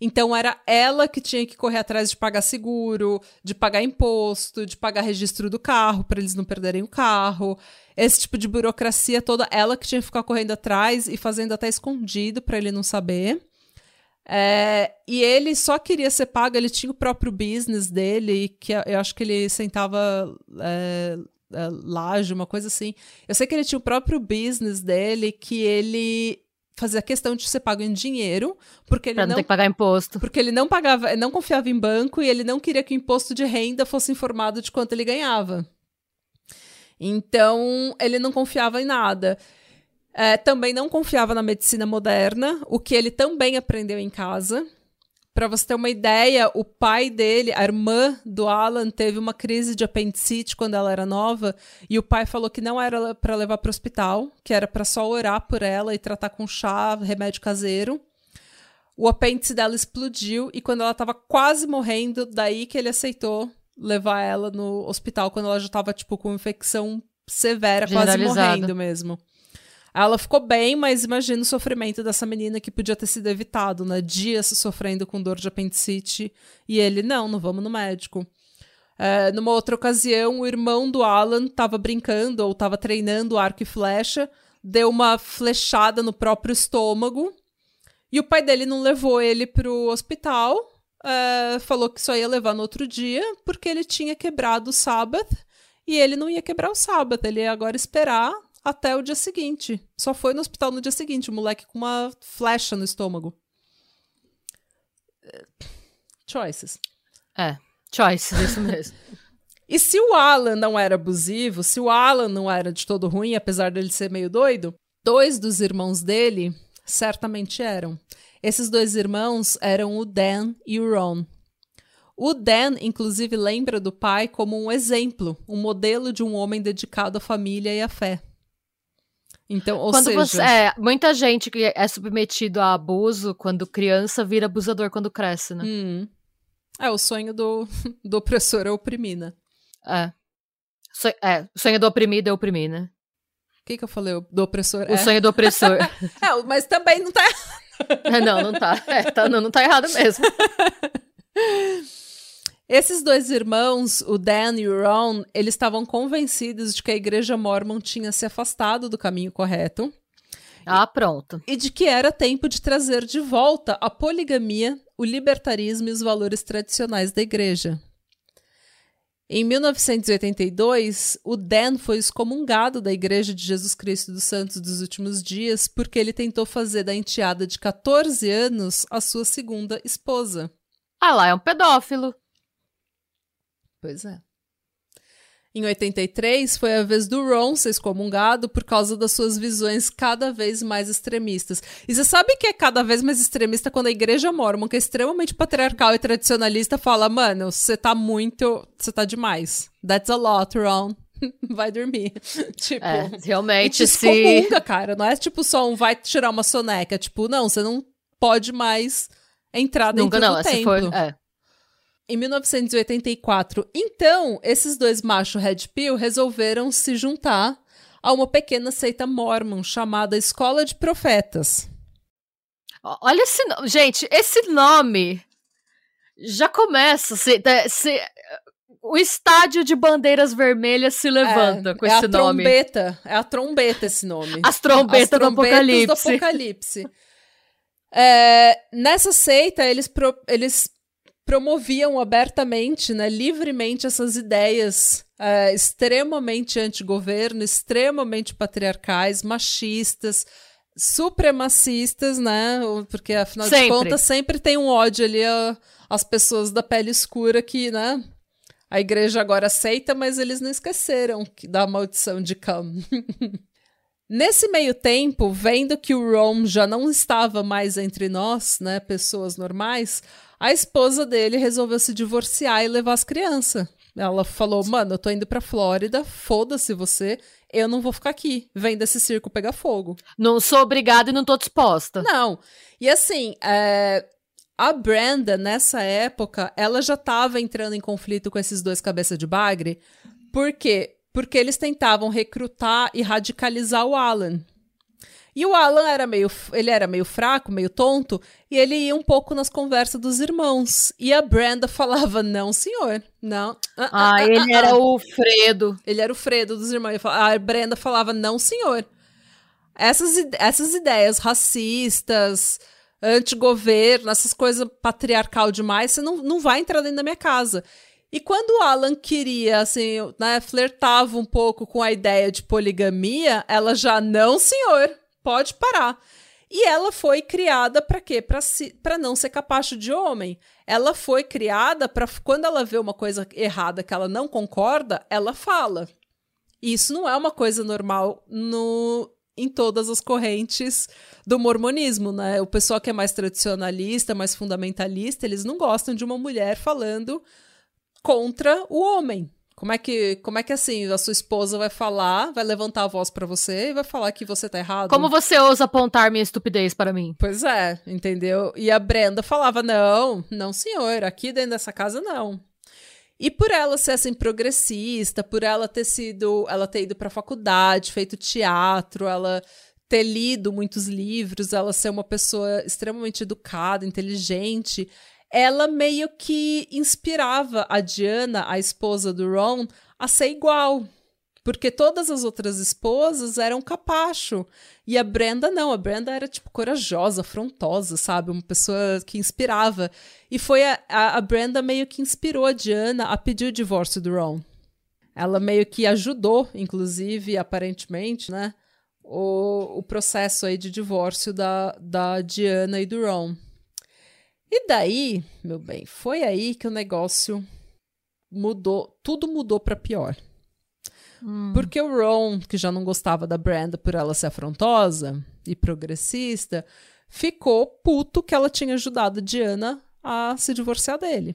Então era ela que tinha que correr atrás de pagar seguro, de pagar imposto, de pagar registro do carro para eles não perderem o carro. Esse tipo de burocracia toda, ela que tinha que ficar correndo atrás e fazendo até escondido para ele não saber. É, e ele só queria ser pago, ele tinha o próprio business dele, que eu acho que ele sentava é, é, laje, uma coisa assim. Eu sei que ele tinha o próprio business dele, que ele fazia questão de ser pago em dinheiro, porque ele pra não, não ter que pagar imposto. Porque ele não pagava, não confiava em banco e ele não queria que o imposto de renda fosse informado de quanto ele ganhava. Então, ele não confiava em nada. É, também não confiava na medicina moderna, o que ele também aprendeu em casa. Para você ter uma ideia, o pai dele, a irmã do Alan, teve uma crise de apendicite quando ela era nova, e o pai falou que não era para levar para o hospital, que era para só orar por ela e tratar com chá, remédio caseiro. O apêndice dela explodiu e quando ela estava quase morrendo, daí que ele aceitou levar ela no hospital quando ela já estava tipo com infecção severa, quase morrendo mesmo. Ela ficou bem, mas imagina o sofrimento dessa menina que podia ter sido evitado, né? Dias sofrendo com dor de apendicite. E ele, não, não vamos no médico. É, numa outra ocasião, o irmão do Alan estava brincando ou estava treinando arco e flecha, deu uma flechada no próprio estômago. E o pai dele não levou ele pro hospital. É, falou que só ia levar no outro dia, porque ele tinha quebrado o sábado. E ele não ia quebrar o sábado, ele ia agora esperar até o dia seguinte. Só foi no hospital no dia seguinte, o moleque com uma flecha no estômago. Choices. É, choices, isso mesmo. (laughs) e se o Alan não era abusivo, se o Alan não era de todo ruim, apesar dele ser meio doido, dois dos irmãos dele certamente eram. Esses dois irmãos eram o Dan e o Ron. O Dan, inclusive, lembra do pai como um exemplo, um modelo de um homem dedicado à família e à fé. Então, ou quando seja... Você, é, muita gente que é submetido a abuso quando criança vira abusador quando cresce, né? Hum. É, o sonho do, (laughs) do opressor é oprimir, né? É. So, é, o sonho do oprimido é oprimir, né? O que, que eu falei? Do opressor? O é. sonho do opressor. (laughs) é, mas também não tá errado. (laughs) não, não tá. É, tá não, não tá errado mesmo. Esses dois irmãos, o Dan e o Ron, eles estavam convencidos de que a igreja mormon tinha se afastado do caminho correto. Ah, pronto. E de que era tempo de trazer de volta a poligamia, o libertarismo e os valores tradicionais da igreja. Em 1982, o Dan foi excomungado da Igreja de Jesus Cristo dos Santos dos Últimos Dias porque ele tentou fazer da enteada de 14 anos a sua segunda esposa. Ah lá, é um pedófilo. Pois é. Em 83, foi a vez do Ron ser excomungado por causa das suas visões cada vez mais extremistas. E você sabe que é cada vez mais extremista quando a igreja mormon, que é extremamente patriarcal e tradicionalista, fala: mano, você tá muito. Você tá demais. That's a lot, Ron. (laughs) vai dormir. (laughs) tipo, é, realmente te se cara. Não é tipo só um vai tirar uma soneca. Tipo, não, você não pode mais entrar dentro Nunca, não, do templo. For, é em 1984. Então, esses dois machos Red Pill resolveram se juntar a uma pequena seita mormon chamada Escola de Profetas. Olha esse nome. Gente, esse nome já começa. Se, se, o estádio de bandeiras vermelhas se levanta é, com é esse nome. Trombeta, é a trombeta esse nome. As trombetas, As trombetas do Apocalipse. Do apocalipse. é, nessa seita, eles, pro, eles promoviam abertamente, né, livremente essas ideias uh, extremamente anti-governo, extremamente patriarcais, machistas, supremacistas, né? Porque afinal sempre. de contas sempre tem um ódio ali às pessoas da pele escura que, né? A igreja agora aceita, mas eles não esqueceram da maldição de Cam. (laughs) Nesse meio tempo, vendo que o Rom já não estava mais entre nós, né, pessoas normais, a esposa dele resolveu se divorciar e levar as crianças. Ela falou: Mano, eu tô indo pra Flórida, foda-se você, eu não vou ficar aqui. Vem desse circo pegar fogo. Não sou obrigada e não tô disposta. Não. E assim, é, a Brenda, nessa época, ela já tava entrando em conflito com esses dois cabeça de bagre. Por quê? Porque eles tentavam recrutar e radicalizar o Alan. E o Alan era meio, ele era meio fraco, meio tonto, e ele ia um pouco nas conversas dos irmãos. E a Brenda (laughs) falava: "Não, senhor. Não". Ah, ah, ah ele ah, era ah. o Fredo. Ele era o Fredo dos irmãos. A Brenda falava: "Não, senhor". Essas, essas ideias racistas, anti-governo, essas coisas patriarcal demais, você não, não vai entrar dentro da minha casa. E quando o Alan queria, assim, né, flertava um pouco com a ideia de poligamia, ela já, não, senhor pode parar. E ela foi criada para quê? Para si, não ser capacho de homem. Ela foi criada para quando ela vê uma coisa errada que ela não concorda, ela fala. Isso não é uma coisa normal no em todas as correntes do mormonismo, né? O pessoal que é mais tradicionalista, mais fundamentalista, eles não gostam de uma mulher falando contra o homem. Como é que, como é que assim, a sua esposa vai falar, vai levantar a voz para você e vai falar que você tá errado? Como você ousa apontar minha estupidez para mim? Pois é, entendeu? E a Brenda falava: "Não, não, senhor, aqui dentro dessa casa não". E por ela ser assim progressista, por ela ter sido, ela ter ido para faculdade, feito teatro, ela ter lido muitos livros, ela ser uma pessoa extremamente educada, inteligente, ela meio que inspirava a Diana, a esposa do Ron, a ser igual. Porque todas as outras esposas eram capacho. E a Brenda não, a Brenda era, tipo, corajosa, afrontosa, sabe? Uma pessoa que inspirava. E foi a, a, a Brenda meio que inspirou a Diana a pedir o divórcio do Ron. Ela meio que ajudou, inclusive, aparentemente, né? O, o processo aí de divórcio da, da Diana e do Ron. E daí, meu bem, foi aí que o negócio mudou, tudo mudou para pior. Hum. Porque o Ron, que já não gostava da Brenda por ela ser afrontosa e progressista, ficou puto que ela tinha ajudado Diana a se divorciar dele.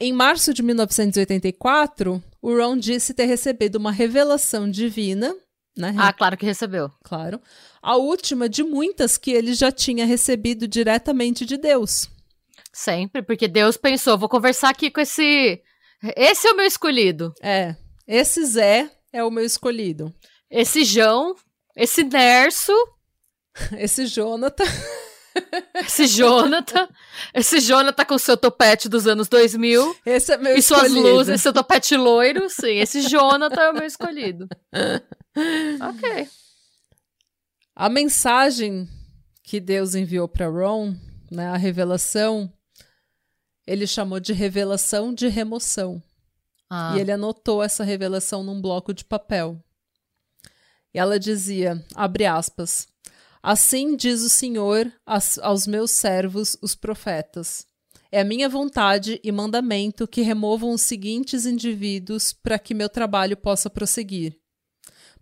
Em março de 1984, o Ron disse ter recebido uma revelação divina né? Ah, claro que recebeu. Claro. A última de muitas que ele já tinha recebido diretamente de Deus. Sempre, porque Deus pensou, vou conversar aqui com esse. Esse é o meu escolhido. É. Esse Zé é o meu escolhido. Esse João, esse Nerso. (laughs) Esse Jonathan. (laughs) Esse Jonathan. Esse Jonathan com seu topete dos anos 2000. Esse é meu e escolhido. suas luzes, seu topete loiro. Sim, esse Jonathan é o meu escolhido. (laughs) ok. A mensagem que Deus enviou para Ron, né, a revelação, ele chamou de revelação de remoção. Ah. E ele anotou essa revelação num bloco de papel. E ela dizia, abre aspas, Assim diz o Senhor aos meus servos, os profetas. É a minha vontade e mandamento que removam os seguintes indivíduos para que meu trabalho possa prosseguir.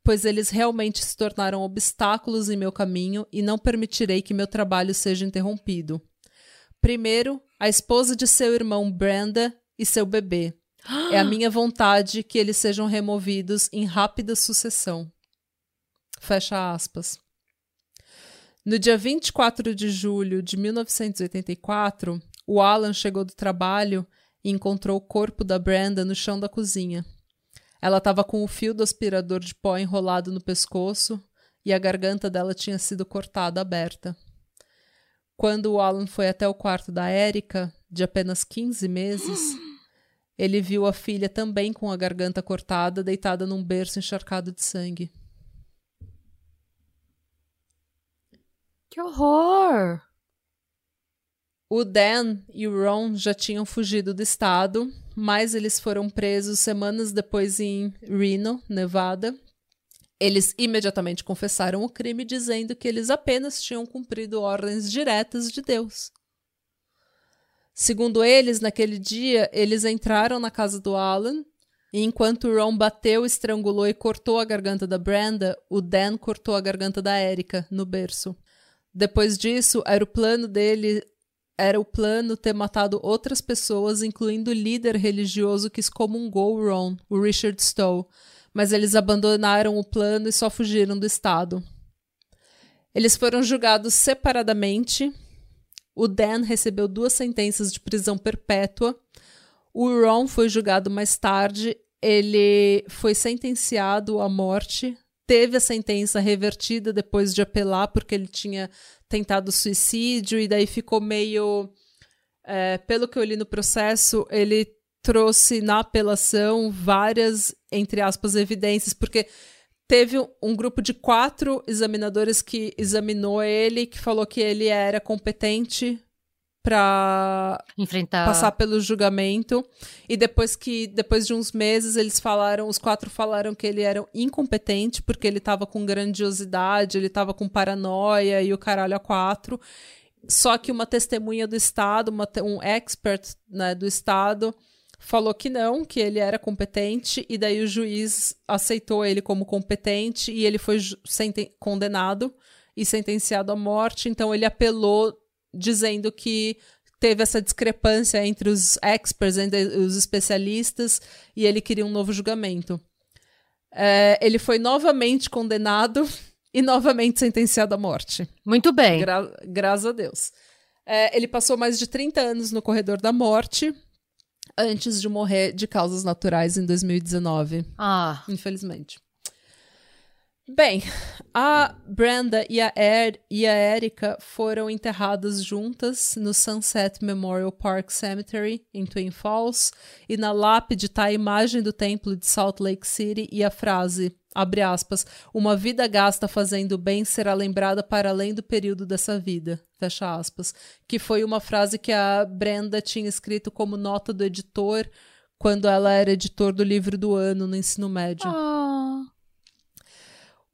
Pois eles realmente se tornaram obstáculos em meu caminho e não permitirei que meu trabalho seja interrompido. Primeiro, a esposa de seu irmão Brenda e seu bebê. É a (gasps) minha vontade que eles sejam removidos em rápida sucessão. Fecha aspas. No dia 24 de julho de 1984, o Alan chegou do trabalho e encontrou o corpo da Brenda no chão da cozinha. Ela estava com o fio do aspirador de pó enrolado no pescoço e a garganta dela tinha sido cortada aberta. Quando o Alan foi até o quarto da Erika, de apenas 15 meses, (gasps) ele viu a filha também com a garganta cortada, deitada num berço encharcado de sangue. Que horror! O Dan e o Ron já tinham fugido do estado, mas eles foram presos semanas depois em Reno, Nevada. Eles imediatamente confessaram o crime, dizendo que eles apenas tinham cumprido ordens diretas de Deus. Segundo eles, naquele dia, eles entraram na casa do Alan e enquanto Ron bateu, estrangulou e cortou a garganta da Brenda, o Dan cortou a garganta da Erika no berço. Depois disso, era o plano dele era o plano ter matado outras pessoas, incluindo o líder religioso que excomungou Ron, o Richard Stowe, mas eles abandonaram o plano e só fugiram do estado. Eles foram julgados separadamente. O Dan recebeu duas sentenças de prisão perpétua. O Ron foi julgado mais tarde. Ele foi sentenciado à morte teve a sentença revertida depois de apelar, porque ele tinha tentado suicídio, e daí ficou meio. É, pelo que eu li no processo, ele trouxe na apelação várias, entre aspas, evidências, porque teve um grupo de quatro examinadores que examinou ele, que falou que ele era competente para enfrentar. passar pelo julgamento. E depois que depois de uns meses eles falaram os quatro falaram que ele era incompetente porque ele estava com grandiosidade ele estava com paranoia e o caralho a quatro. Só que uma testemunha do estado uma, um expert né, do estado falou que não que ele era competente e daí o juiz aceitou ele como competente e ele foi condenado e sentenciado à morte. Então ele apelou dizendo que teve essa discrepância entre os experts, entre os especialistas, e ele queria um novo julgamento. É, ele foi novamente condenado (laughs) e novamente sentenciado à morte. Muito bem. Gra graças a Deus. É, ele passou mais de 30 anos no corredor da morte antes de morrer de causas naturais em 2019. Ah. Infelizmente. Bem, a Brenda e a, er e a Erika foram enterradas juntas no Sunset Memorial Park Cemetery, em Twin Falls, e na lápide está a imagem do templo de Salt Lake City e a frase, abre aspas, uma vida gasta fazendo bem será lembrada para além do período dessa vida, fecha aspas, que foi uma frase que a Brenda tinha escrito como nota do editor quando ela era editor do livro do ano no ensino médio. Oh.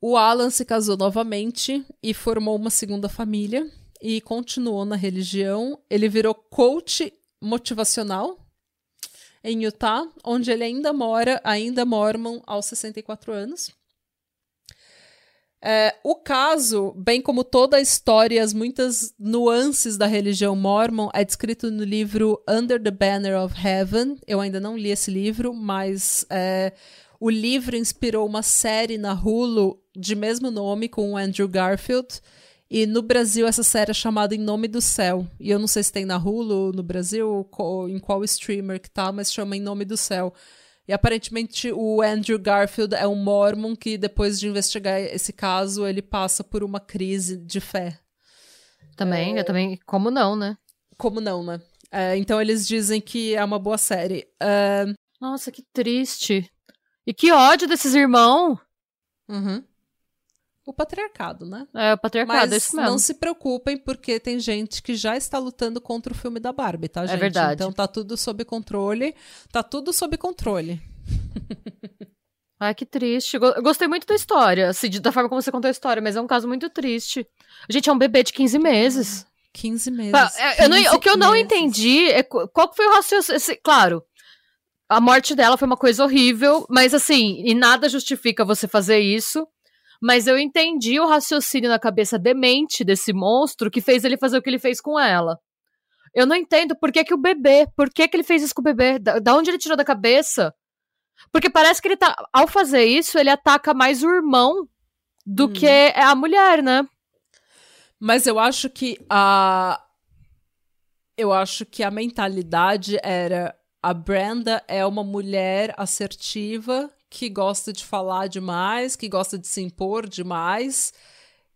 O Alan se casou novamente e formou uma segunda família e continuou na religião. Ele virou coach motivacional em Utah, onde ele ainda mora, ainda mormon aos 64 anos. É, o caso, bem como toda a história e as muitas nuances da religião mormon, é descrito no livro Under the Banner of Heaven. Eu ainda não li esse livro, mas é, o livro inspirou uma série na Hulu de mesmo nome com o Andrew Garfield. E no Brasil essa série é chamada Em Nome do Céu. E eu não sei se tem na Hulu no Brasil ou em qual streamer que tá, mas chama Em Nome do Céu. E aparentemente o Andrew Garfield é um mormon que depois de investigar esse caso, ele passa por uma crise de fé. Também, é... eu também, como não, né? Como não, né? É, então eles dizem que é uma boa série. É... Nossa, que triste. E que ódio desses irmãos. Uhum. O patriarcado, né? É, o patriarcado, Mas é isso mesmo. não se preocupem, porque tem gente que já está lutando contra o filme da Barbie, tá, gente? É verdade. Então tá tudo sob controle. Tá tudo sob controle. (laughs) Ai, que triste. Eu gostei muito da história, assim, da forma como você contou a história, mas é um caso muito triste. Gente, é um bebê de 15 meses. 15 meses. 15 não, o que eu não meses. entendi é qual foi o raciocínio. Claro, a morte dela foi uma coisa horrível, mas assim, e nada justifica você fazer isso. Mas eu entendi o raciocínio na cabeça demente desse monstro que fez ele fazer o que ele fez com ela. Eu não entendo por que, que o bebê, por que, que ele fez isso com o bebê, da, da onde ele tirou da cabeça. Porque parece que ele tá, ao fazer isso, ele ataca mais o irmão do hum. que a mulher, né? Mas eu acho que a eu acho que a mentalidade era a Brenda é uma mulher assertiva que gosta de falar demais, que gosta de se impor demais.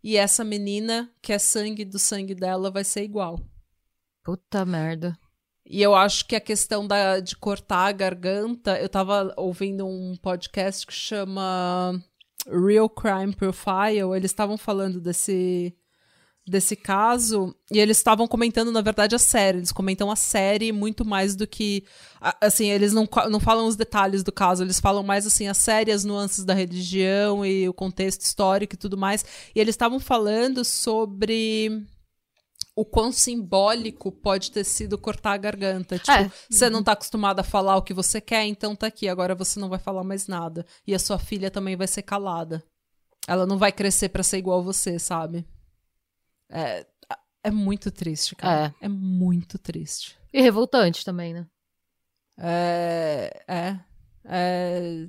E essa menina, que é sangue do sangue dela, vai ser igual. Puta merda. E eu acho que a questão da, de cortar a garganta. Eu tava ouvindo um podcast que chama Real Crime Profile. Eles estavam falando desse desse caso e eles estavam comentando na verdade a série eles comentam a série muito mais do que assim eles não, não falam os detalhes do caso eles falam mais assim as série as nuances da religião e o contexto histórico e tudo mais e eles estavam falando sobre o quão simbólico pode ter sido cortar a garganta. Tipo, é. você não tá acostumado a falar o que você quer, então tá aqui, agora você não vai falar mais nada. E a sua filha também vai ser calada. Ela não vai crescer para ser igual a você, sabe? É, é muito triste, cara. É. é muito triste. E revoltante também, né? É, é. É.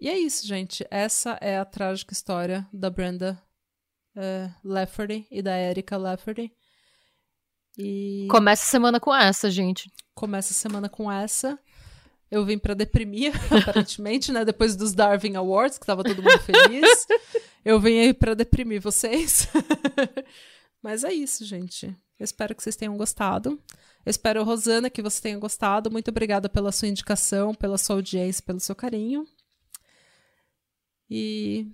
E é isso, gente. Essa é a trágica história da Brenda é, Lafferty e da Erika Lafferty. E... Começa a semana com essa, gente. Começa a semana com essa. Eu vim para deprimir, (laughs) aparentemente, né? Depois dos Darwin Awards, que tava todo mundo feliz. (laughs) Eu vim aí para deprimir vocês. (laughs) Mas é isso, gente. Eu espero que vocês tenham gostado. Eu espero, Rosana, que você tenha gostado. Muito obrigada pela sua indicação, pela sua audiência, pelo seu carinho. E.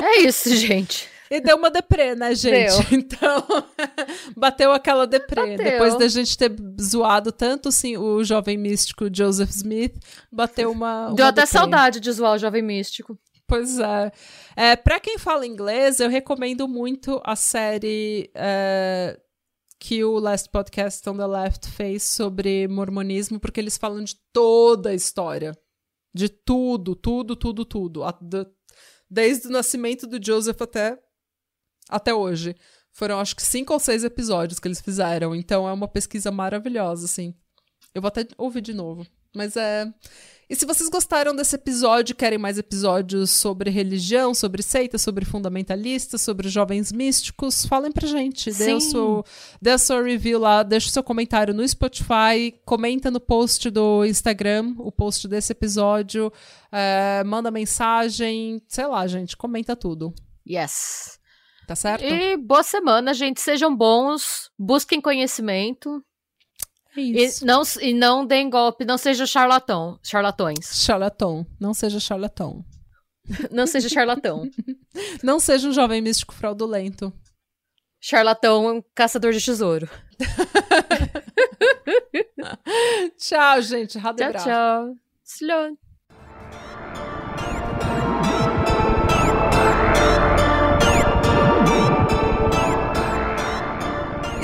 É isso, gente. (laughs) E deu uma deprê, né, gente? Deu. (laughs) Então, bateu aquela deprê. Bateu. Depois da gente ter zoado tanto assim, o jovem místico Joseph Smith, bateu uma. Deu uma até deprê. saudade de zoar o jovem místico. Pois é. é para quem fala inglês, eu recomendo muito a série é, que o Last Podcast on the Left fez sobre mormonismo, porque eles falam de toda a história. De tudo, tudo, tudo, tudo. A, de, desde o nascimento do Joseph até até hoje. Foram acho que cinco ou seis episódios que eles fizeram. Então é uma pesquisa maravilhosa, assim. Eu vou até ouvir de novo. Mas é. E se vocês gostaram desse episódio, querem mais episódios sobre religião, sobre seita, sobre fundamentalistas, sobre jovens místicos, falem pra gente. Dê, o seu, dê a sua review lá, deixa o seu comentário no Spotify, comenta no post do Instagram, o post desse episódio, é, manda mensagem, sei lá, gente, comenta tudo. Yes. Tá certo? E boa semana, gente. Sejam bons, busquem conhecimento. Isso. E não, e não deem golpe, não seja charlatão, charlatões. Charlatão. Não seja charlatão. (laughs) não seja charlatão. (laughs) não seja um jovem místico fraudulento. Charlatão, caçador de tesouro. (laughs) tchau, gente. Tchau, tchau.